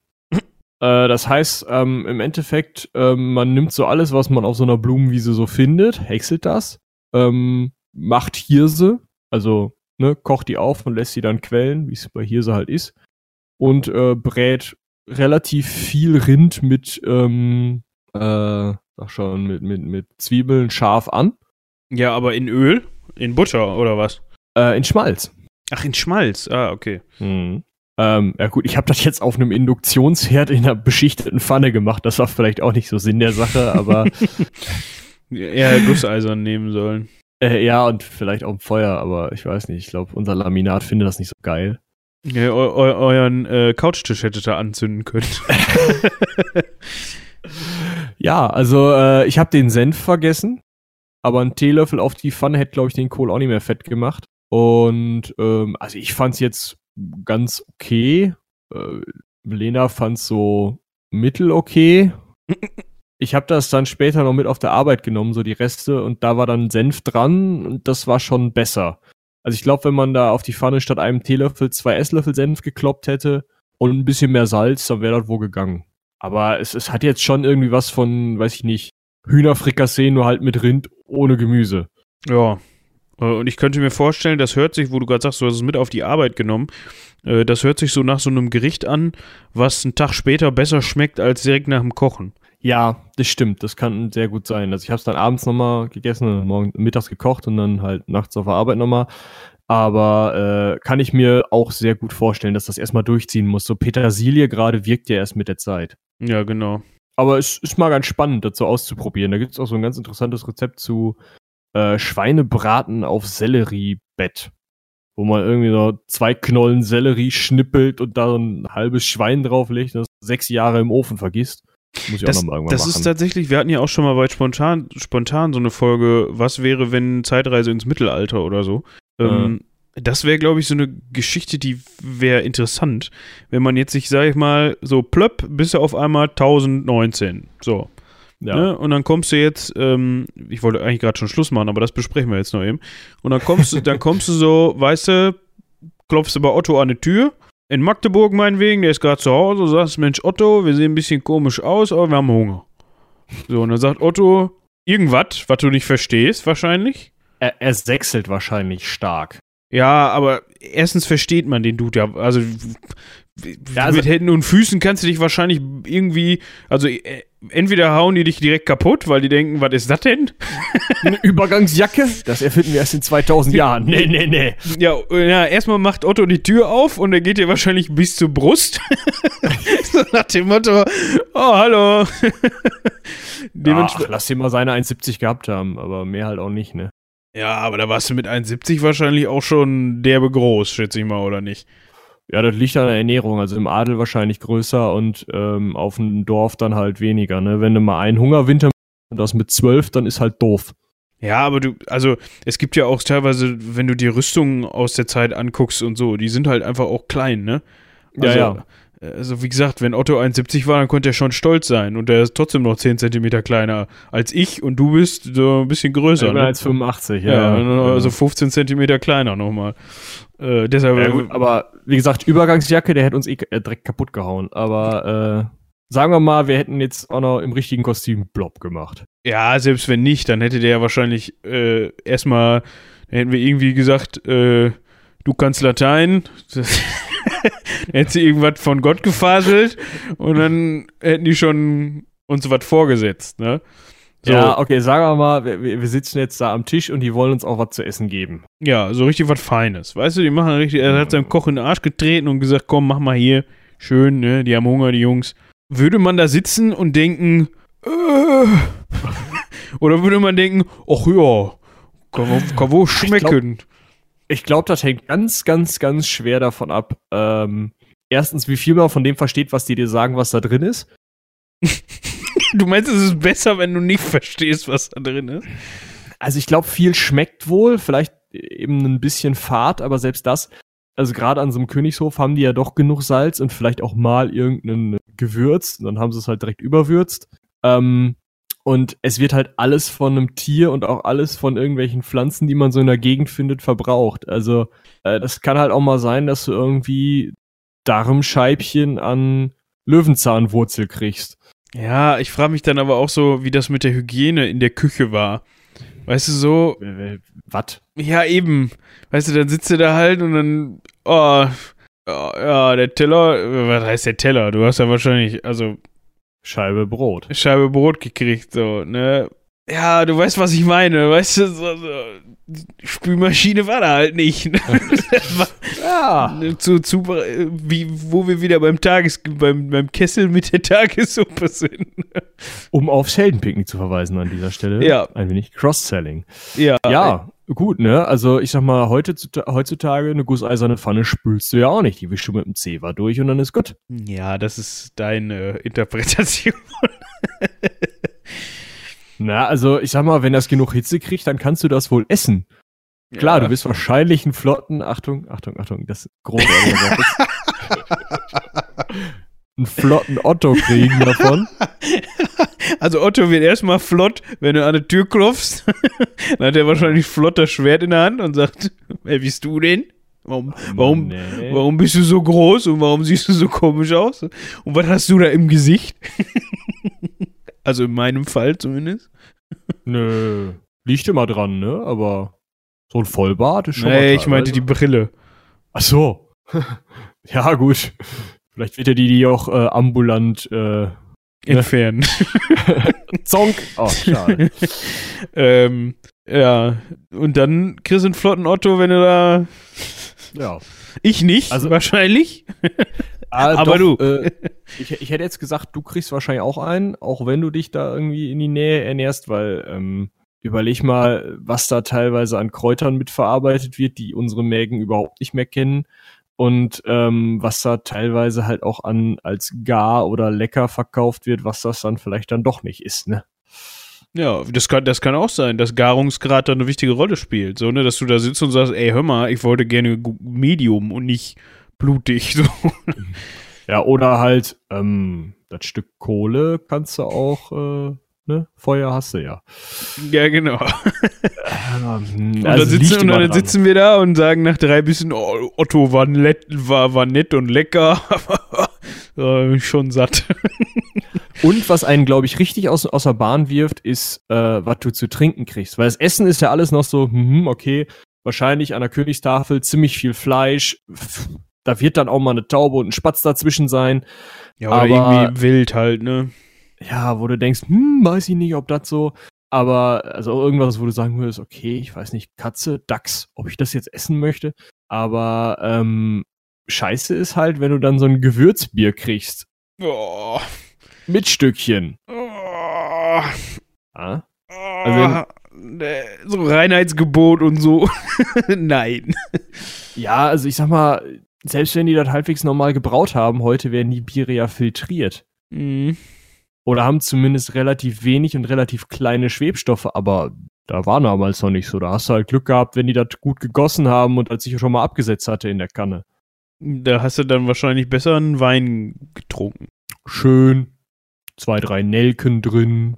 Äh, das heißt, ähm, im Endeffekt, ähm, man nimmt so alles, was man auf so einer Blumenwiese so findet, häckselt das, ähm, macht Hirse, also ne, kocht die auf und lässt sie dann quellen, wie es bei Hirse halt ist, und äh, brät relativ viel Rind mit, ähm, äh, sag schon, mit, mit, mit Zwiebeln scharf an, Ja, aber in Öl? In Butter oder was? äh, in Schmalz. Ach, in Schmalz. Ah, okay. Mhm. Ähm, ja gut, ich habe das jetzt auf einem Induktionsherd in einer beschichteten Pfanne gemacht. Das war vielleicht auch nicht so Sinn der Sache, aber Eher Gusseisern nehmen sollen. äh, ja, und vielleicht auch im Feuer, aber ich weiß nicht. Ich glaube, unser Laminat findet das nicht so geil. Ja, eu eu euren äh, Couchtisch hättet ihr anzünden können. Ja, also äh, ich habe den Senf vergessen, aber ein Teelöffel auf die Pfanne hätte, glaube ich, den Kohl auch nicht mehr fett gemacht. Und ähm, also ich fand's jetzt ganz okay. Äh, Lena fand's so mittel okay. Ich habe das dann später noch mit auf der Arbeit genommen, so die Reste, und da war dann Senf dran und das war schon besser. Also ich glaube, wenn man da auf die Pfanne statt einem Teelöffel zwei Esslöffel Senf gekloppt hätte und ein bisschen mehr Salz, dann wäre das wohl gegangen. Aber es, es hat jetzt schon irgendwie was von, weiß ich nicht, Hühnerfrikassee, nur halt mit Rind ohne Gemüse. Ja. Äh, Und ich könnte mir vorstellen, das hört sich, wo du gerade sagst, du hast es mit auf die Arbeit genommen, äh, das hört sich so nach so einem Gericht an, was einen Tag später besser schmeckt als direkt nach dem Kochen. Ja, das stimmt. Das kann sehr gut sein. Also ich habe es dann abends nochmal gegessen, und morgen mittags gekocht und dann halt nachts auf der Arbeit nochmal. Aber äh, kann ich mir auch sehr gut vorstellen, dass das erstmal durchziehen muss. So Petersilie gerade wirkt ja erst mit der Zeit. Ja, genau. Aber es ist mal ganz spannend, das so auszuprobieren. Da gibt es auch so ein ganz interessantes Rezept zu äh, Schweinebraten auf Selleriebett. Wo man irgendwie so zwei Knollen Sellerie schnippelt und da so ein halbes Schwein drauflegt und das sechs Jahre im Ofen vergisst. Muss ich Das, auch nochmal irgendwann das machen. ist tatsächlich, wir hatten ja auch schon mal bei spontan, spontan so eine Folge, was wäre, wenn Zeitreise ins Mittelalter oder so. Ähm, Das wäre, glaube ich, so eine Geschichte, die wäre interessant, wenn man jetzt sich, sag ich mal, so plöpp, bist du auf einmal 1019. So. Ja. Ne? Und dann kommst du jetzt, ähm, ich wollte eigentlich gerade schon Schluss machen, aber das besprechen wir jetzt noch eben. Und dann kommst du, dann kommst du so, weißt du, klopfst du bei Otto an die Tür. In Magdeburg meinetwegen, der ist gerade zu Hause, sagst, Mensch, Otto, wir sehen ein bisschen komisch aus, aber wir haben Hunger. So, und dann sagt Otto, irgendwas, was du nicht verstehst, wahrscheinlich. Er, er sechselt wahrscheinlich stark. Ja, aber erstens versteht man den Dude ja. Also, Ja, also- mit Händen und Füßen kannst du dich wahrscheinlich irgendwie, also äh, entweder hauen die dich direkt kaputt, weil die denken, was ist das denn? Eine Übergangsjacke? Das erfinden wir erst in 2000 Jahren. Nee, nee, nee. Ja, ja, erstmal macht Otto die Tür auf und er geht dir wahrscheinlich bis zur Brust. so nach dem Motto, oh, hallo. Dementsprechend. Ach, lass ihn mal seine 1,70 gehabt haben, aber mehr halt auch nicht, ne? Ja, aber da warst du mit 1,70 wahrscheinlich auch schon derbe groß, schätze ich mal, oder nicht? Ja, das liegt an der Ernährung. Also im Adel wahrscheinlich größer und ähm, auf dem Dorf dann halt weniger, ne? Wenn du mal einen Hungerwinter und das mit 12, dann ist halt doof. Ja, aber du, also es gibt ja auch teilweise, wenn du die Rüstungen aus der Zeit anguckst und so, die sind halt einfach auch klein, ne? Ja, Also, ja. Also wie gesagt, wenn Otto 1,70 war, dann konnte er schon stolz sein. Und er ist trotzdem noch 10 Zentimeter kleiner als ich und du bist so ein bisschen größer. Ich bin ne? als 85, ja, ja. also 15 Zentimeter kleiner nochmal. Äh, deshalb, ja, gut, aber wie gesagt, Übergangsjacke, der hätte uns eh äh, direkt kaputt gehauen. Aber äh, sagen wir mal, wir hätten jetzt auch noch im richtigen Kostüm Blob gemacht. ja, selbst wenn nicht, dann hätte der ja wahrscheinlich äh, erstmal, hätten wir irgendwie gesagt, äh, du kannst Latein. dann hätte sie irgendwas von Gott gefaselt und dann hätten die schon uns was vorgesetzt, ne? So, Ja, okay, sagen wir mal, wir, wir sitzen jetzt da am Tisch und die wollen uns auch was zu essen geben. ja, so richtig was Feines. Weißt du, die machen richtig, er hat seinem Koch in den Arsch getreten und gesagt, komm, mach mal hier. Schön, ne? Die haben Hunger, die Jungs. Würde man da sitzen und denken, äh, oder würde man denken, ach ja, kann, wohl- kann wohl schmecken. Ich glaube, das hängt ganz, ganz, ganz schwer davon ab. Ähm, erstens, wie viel man von dem versteht, was die dir sagen, was da drin ist. Du meinst, es ist besser, wenn du nicht verstehst, was da drin ist? Also ich glaube, viel schmeckt wohl, vielleicht eben ein bisschen Fahrt, aber selbst das, also gerade an so einem Königshof haben die ja doch genug Salz und vielleicht auch mal irgendein Gewürz, und dann haben sie es halt direkt überwürzt. Ähm, und es wird halt alles von einem Tier und auch alles von irgendwelchen Pflanzen, die man so in der Gegend findet, verbraucht. Also äh, das kann halt auch mal sein, dass du irgendwie Darmscheibchen an Löwenzahnwurzel kriegst. Ja, ich frage mich dann aber auch so, wie das mit der Hygiene in der Küche war. Weißt du, so, Was? ja, eben. Weißt du, dann sitzt du da halt und dann, oh, ja, ja, der Teller, was heißt der Teller? Du hast ja wahrscheinlich, also, Scheibe Brot. Scheibe Brot gekriegt, so, ne? Ja, du weißt, was ich meine, weißt du, so, so, Spülmaschine war da halt nicht. Ne? War- Ja. zu, zu, wie, wo wir wieder beim Tages, beim, beim Kessel mit der Tagessuppe sind. Um aufs Heldenpicknick zu verweisen an dieser Stelle. Ja. Ein wenig Cross-Selling. Ja, Ja, gut, ne? Also ich sag mal, heute, heutzutage eine gusseiserne Pfanne spülst du ja auch nicht. Die wischst du mit dem Zewa durch und dann ist gut. Ja, das ist deine Interpretation. Na, also ich sag mal, wenn das genug Hitze kriegt, dann kannst du das wohl essen. Klar, ja. du wirst wahrscheinlich einen flotten, Achtung, Achtung, Achtung, das großartige Wort. einen flotten Otto kriegen davon. Also Otto wird erstmal flott, wenn du an die Tür klopfst. Dann hat er wahrscheinlich flott das Schwert in der Hand und sagt, wer bist du denn? Warum, warum, Nee. warum bist du so groß und warum siehst du so komisch aus? Und was hast du da im Gesicht? also in meinem Fall zumindest. Nö, liegt immer dran, ne? Aber so ein Vollbart ist schon Nee, ich meinte die Brille. Ach so. ja, gut. Vielleicht wird er die, die auch äh, ambulant äh, Entfernen. zonk. Oh, schade. ähm, ja, und dann du einen flotten Otto, wenn du da. ja. Ich nicht, Also- wahrscheinlich. Ah, Aber doch, du. Äh, ich, ich hätte jetzt gesagt, du kriegst wahrscheinlich auch einen, auch wenn du dich da irgendwie in die Nähe ernährst, weil ähm, überleg mal, was da teilweise an Kräutern mitverarbeitet wird, die unsere Mägen überhaupt nicht mehr kennen. Und ähm, was da teilweise halt auch an als gar oder lecker verkauft wird, was das dann vielleicht dann doch nicht ist, ne? Ja, das kann, das kann auch sein, dass Garungsgrad da eine wichtige Rolle spielt. So, ne, dass du da sitzt und sagst, ey, hör mal, ich wollte gerne Medium und nicht blutig. So. Ja, oder halt, ähm, das Stück Kohle kannst du auch, äh, ne? Feuer hast du ja. ja, genau. Ähm, Und, also dann, sitzen, liegt und dann sitzen wir da und sagen nach drei bisschen, oh, Otto war nett, war, war nett und lecker. aber äh, schon satt. Und was einen, glaube ich, richtig aus, aus der Bahn wirft, ist, äh, was du zu trinken kriegst. Weil das Essen ist ja alles noch so, hm, okay, wahrscheinlich an der Königstafel ziemlich viel Fleisch. Pff, Da wird dann auch mal eine Taube und ein Spatz dazwischen sein. Ja, oder Aber- irgendwie wild halt, ne? Ja, wo du denkst, hm, weiß ich nicht, ob das so. Aber also irgendwas, wo du sagen würdest, okay, ich weiß nicht, Katze, Dachs, ob ich das jetzt essen möchte. Aber ähm, scheiße ist halt, wenn du dann so ein Gewürzbier kriegst. Oh, Mit Stückchen. oh, Ah? also, so Reinheitsgebot und so. Nein. Ja, also ich sag mal, selbst wenn die das halbwegs normal gebraut haben, heute werden die Biere ja filtriert. Mhm. Oder haben zumindest relativ wenig und relativ kleine Schwebstoffe, aber da war damals noch nicht so. Da hast du halt Glück gehabt, wenn die das gut gegossen haben und als sich schon mal abgesetzt hatte in der Kanne. Da hast du dann wahrscheinlich besser einen Wein getrunken. Schön. Zwei, drei Nelken drin.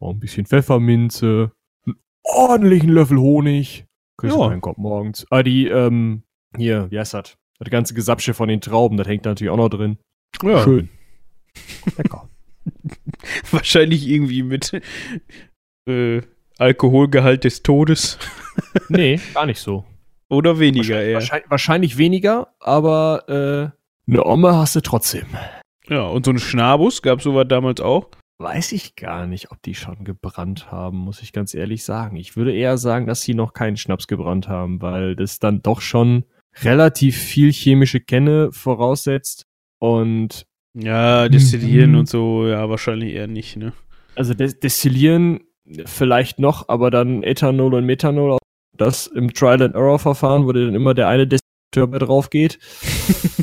Auch ein bisschen Pfefferminze. Einen ordentlichen Löffel Honig. Kriegst du Ja. keinen Kopf morgens. Ah, die, ähm, hier, wie heißt das? Das ganze Gesapsche von den Trauben, das hängt da natürlich auch noch drin. Ja. Schön. Lecker. Wahrscheinlich irgendwie mit äh, Alkoholgehalt des Todes. Nee, gar nicht so. Oder weniger eher. Wahrscheinlich, wahrscheinlich weniger, aber äh, eine Omme hast du trotzdem. Ja, und so ein Schnabus gab es sowas damals auch. weiß ich gar nicht, ob die schon gebrannt haben, muss ich ganz ehrlich sagen. Ich würde eher sagen, dass sie noch keinen Schnaps gebrannt haben, weil das dann doch schon relativ viel chemische Kenne voraussetzt und Ja, destillieren Mhm. und so, ja, wahrscheinlich eher nicht, ne? also des Destillieren vielleicht noch, aber dann Ethanol und Methanol, das im Trial-and-Error-Verfahren, wo dann immer der eine Destillateur bei drauf geht,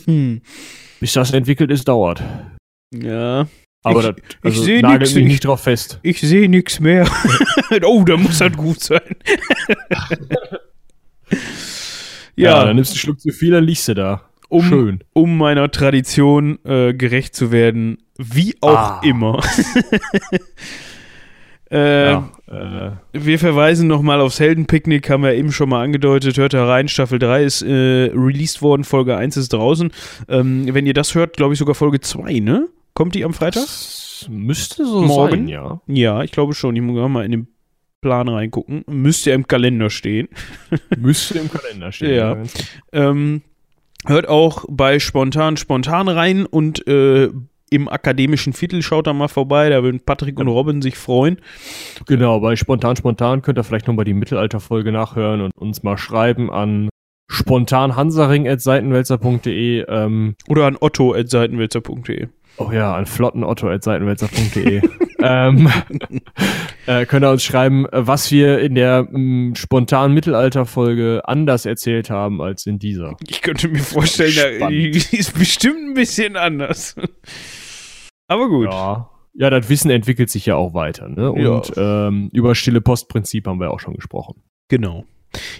bis das entwickelt ist, dauert. ja. Aber Ich- das, ich also seh nagelt nix, mich ich- nicht drauf fest. Ich sehe nichts mehr. oh, da muss das gut sein. Ja, ja, dann nimmst du einen Schluck zu viel, dann liegst du da. Um, Schön. um meiner Tradition äh, gerecht zu werden, wie auch Ah. immer. äh, Ja, äh, Wir verweisen nochmal aufs Heldenpicknick, haben wir eben schon mal angedeutet. Hört da rein, Staffel 3 ist äh, released worden, Folge 1 ist draußen. Ähm, wenn ihr das hört, glaube ich sogar Folge 2, ne? Kommt die am Freitag? das müsste so Morgen? sein, ja. Ja, ich glaube schon. Ich muss mal in den Plan reingucken. Müsste ja im Kalender stehen. Müsste im Kalender stehen. Ja. ganz Ähm, hört auch bei Spontan Spontan rein und äh, im akademischen Viertel schaut da mal vorbei. Da würden Patrick und Robin sich freuen. Genau, bei Spontan Spontan könnt ihr vielleicht nochmal die Mittelalterfolge nachhören und uns mal schreiben an spontanhansaring.seitenwälzer.de ähm, Oder an otto.seitenwälzer.de. Oh ja, an flottenotto.seitenwälzer.de. ähm, äh, könnt ihr uns schreiben, äh, was wir in der m, spontanen Mittelalterfolge anders erzählt haben als in dieser. Ich könnte mir vorstellen, da, die, ist bestimmt ein bisschen anders. Aber gut. Ja. Ja, das Wissen entwickelt sich ja auch weiter. Ne? Ja. Und ähm, über stille Postprinzip haben wir auch schon gesprochen. Genau.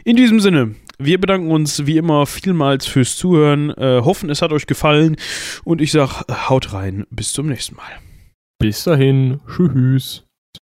In diesem Sinne, wir bedanken uns wie immer vielmals fürs Zuhören, äh, hoffen, es hat euch gefallen und ich sag, haut rein, bis zum nächsten Mal. Bis dahin, tschüss.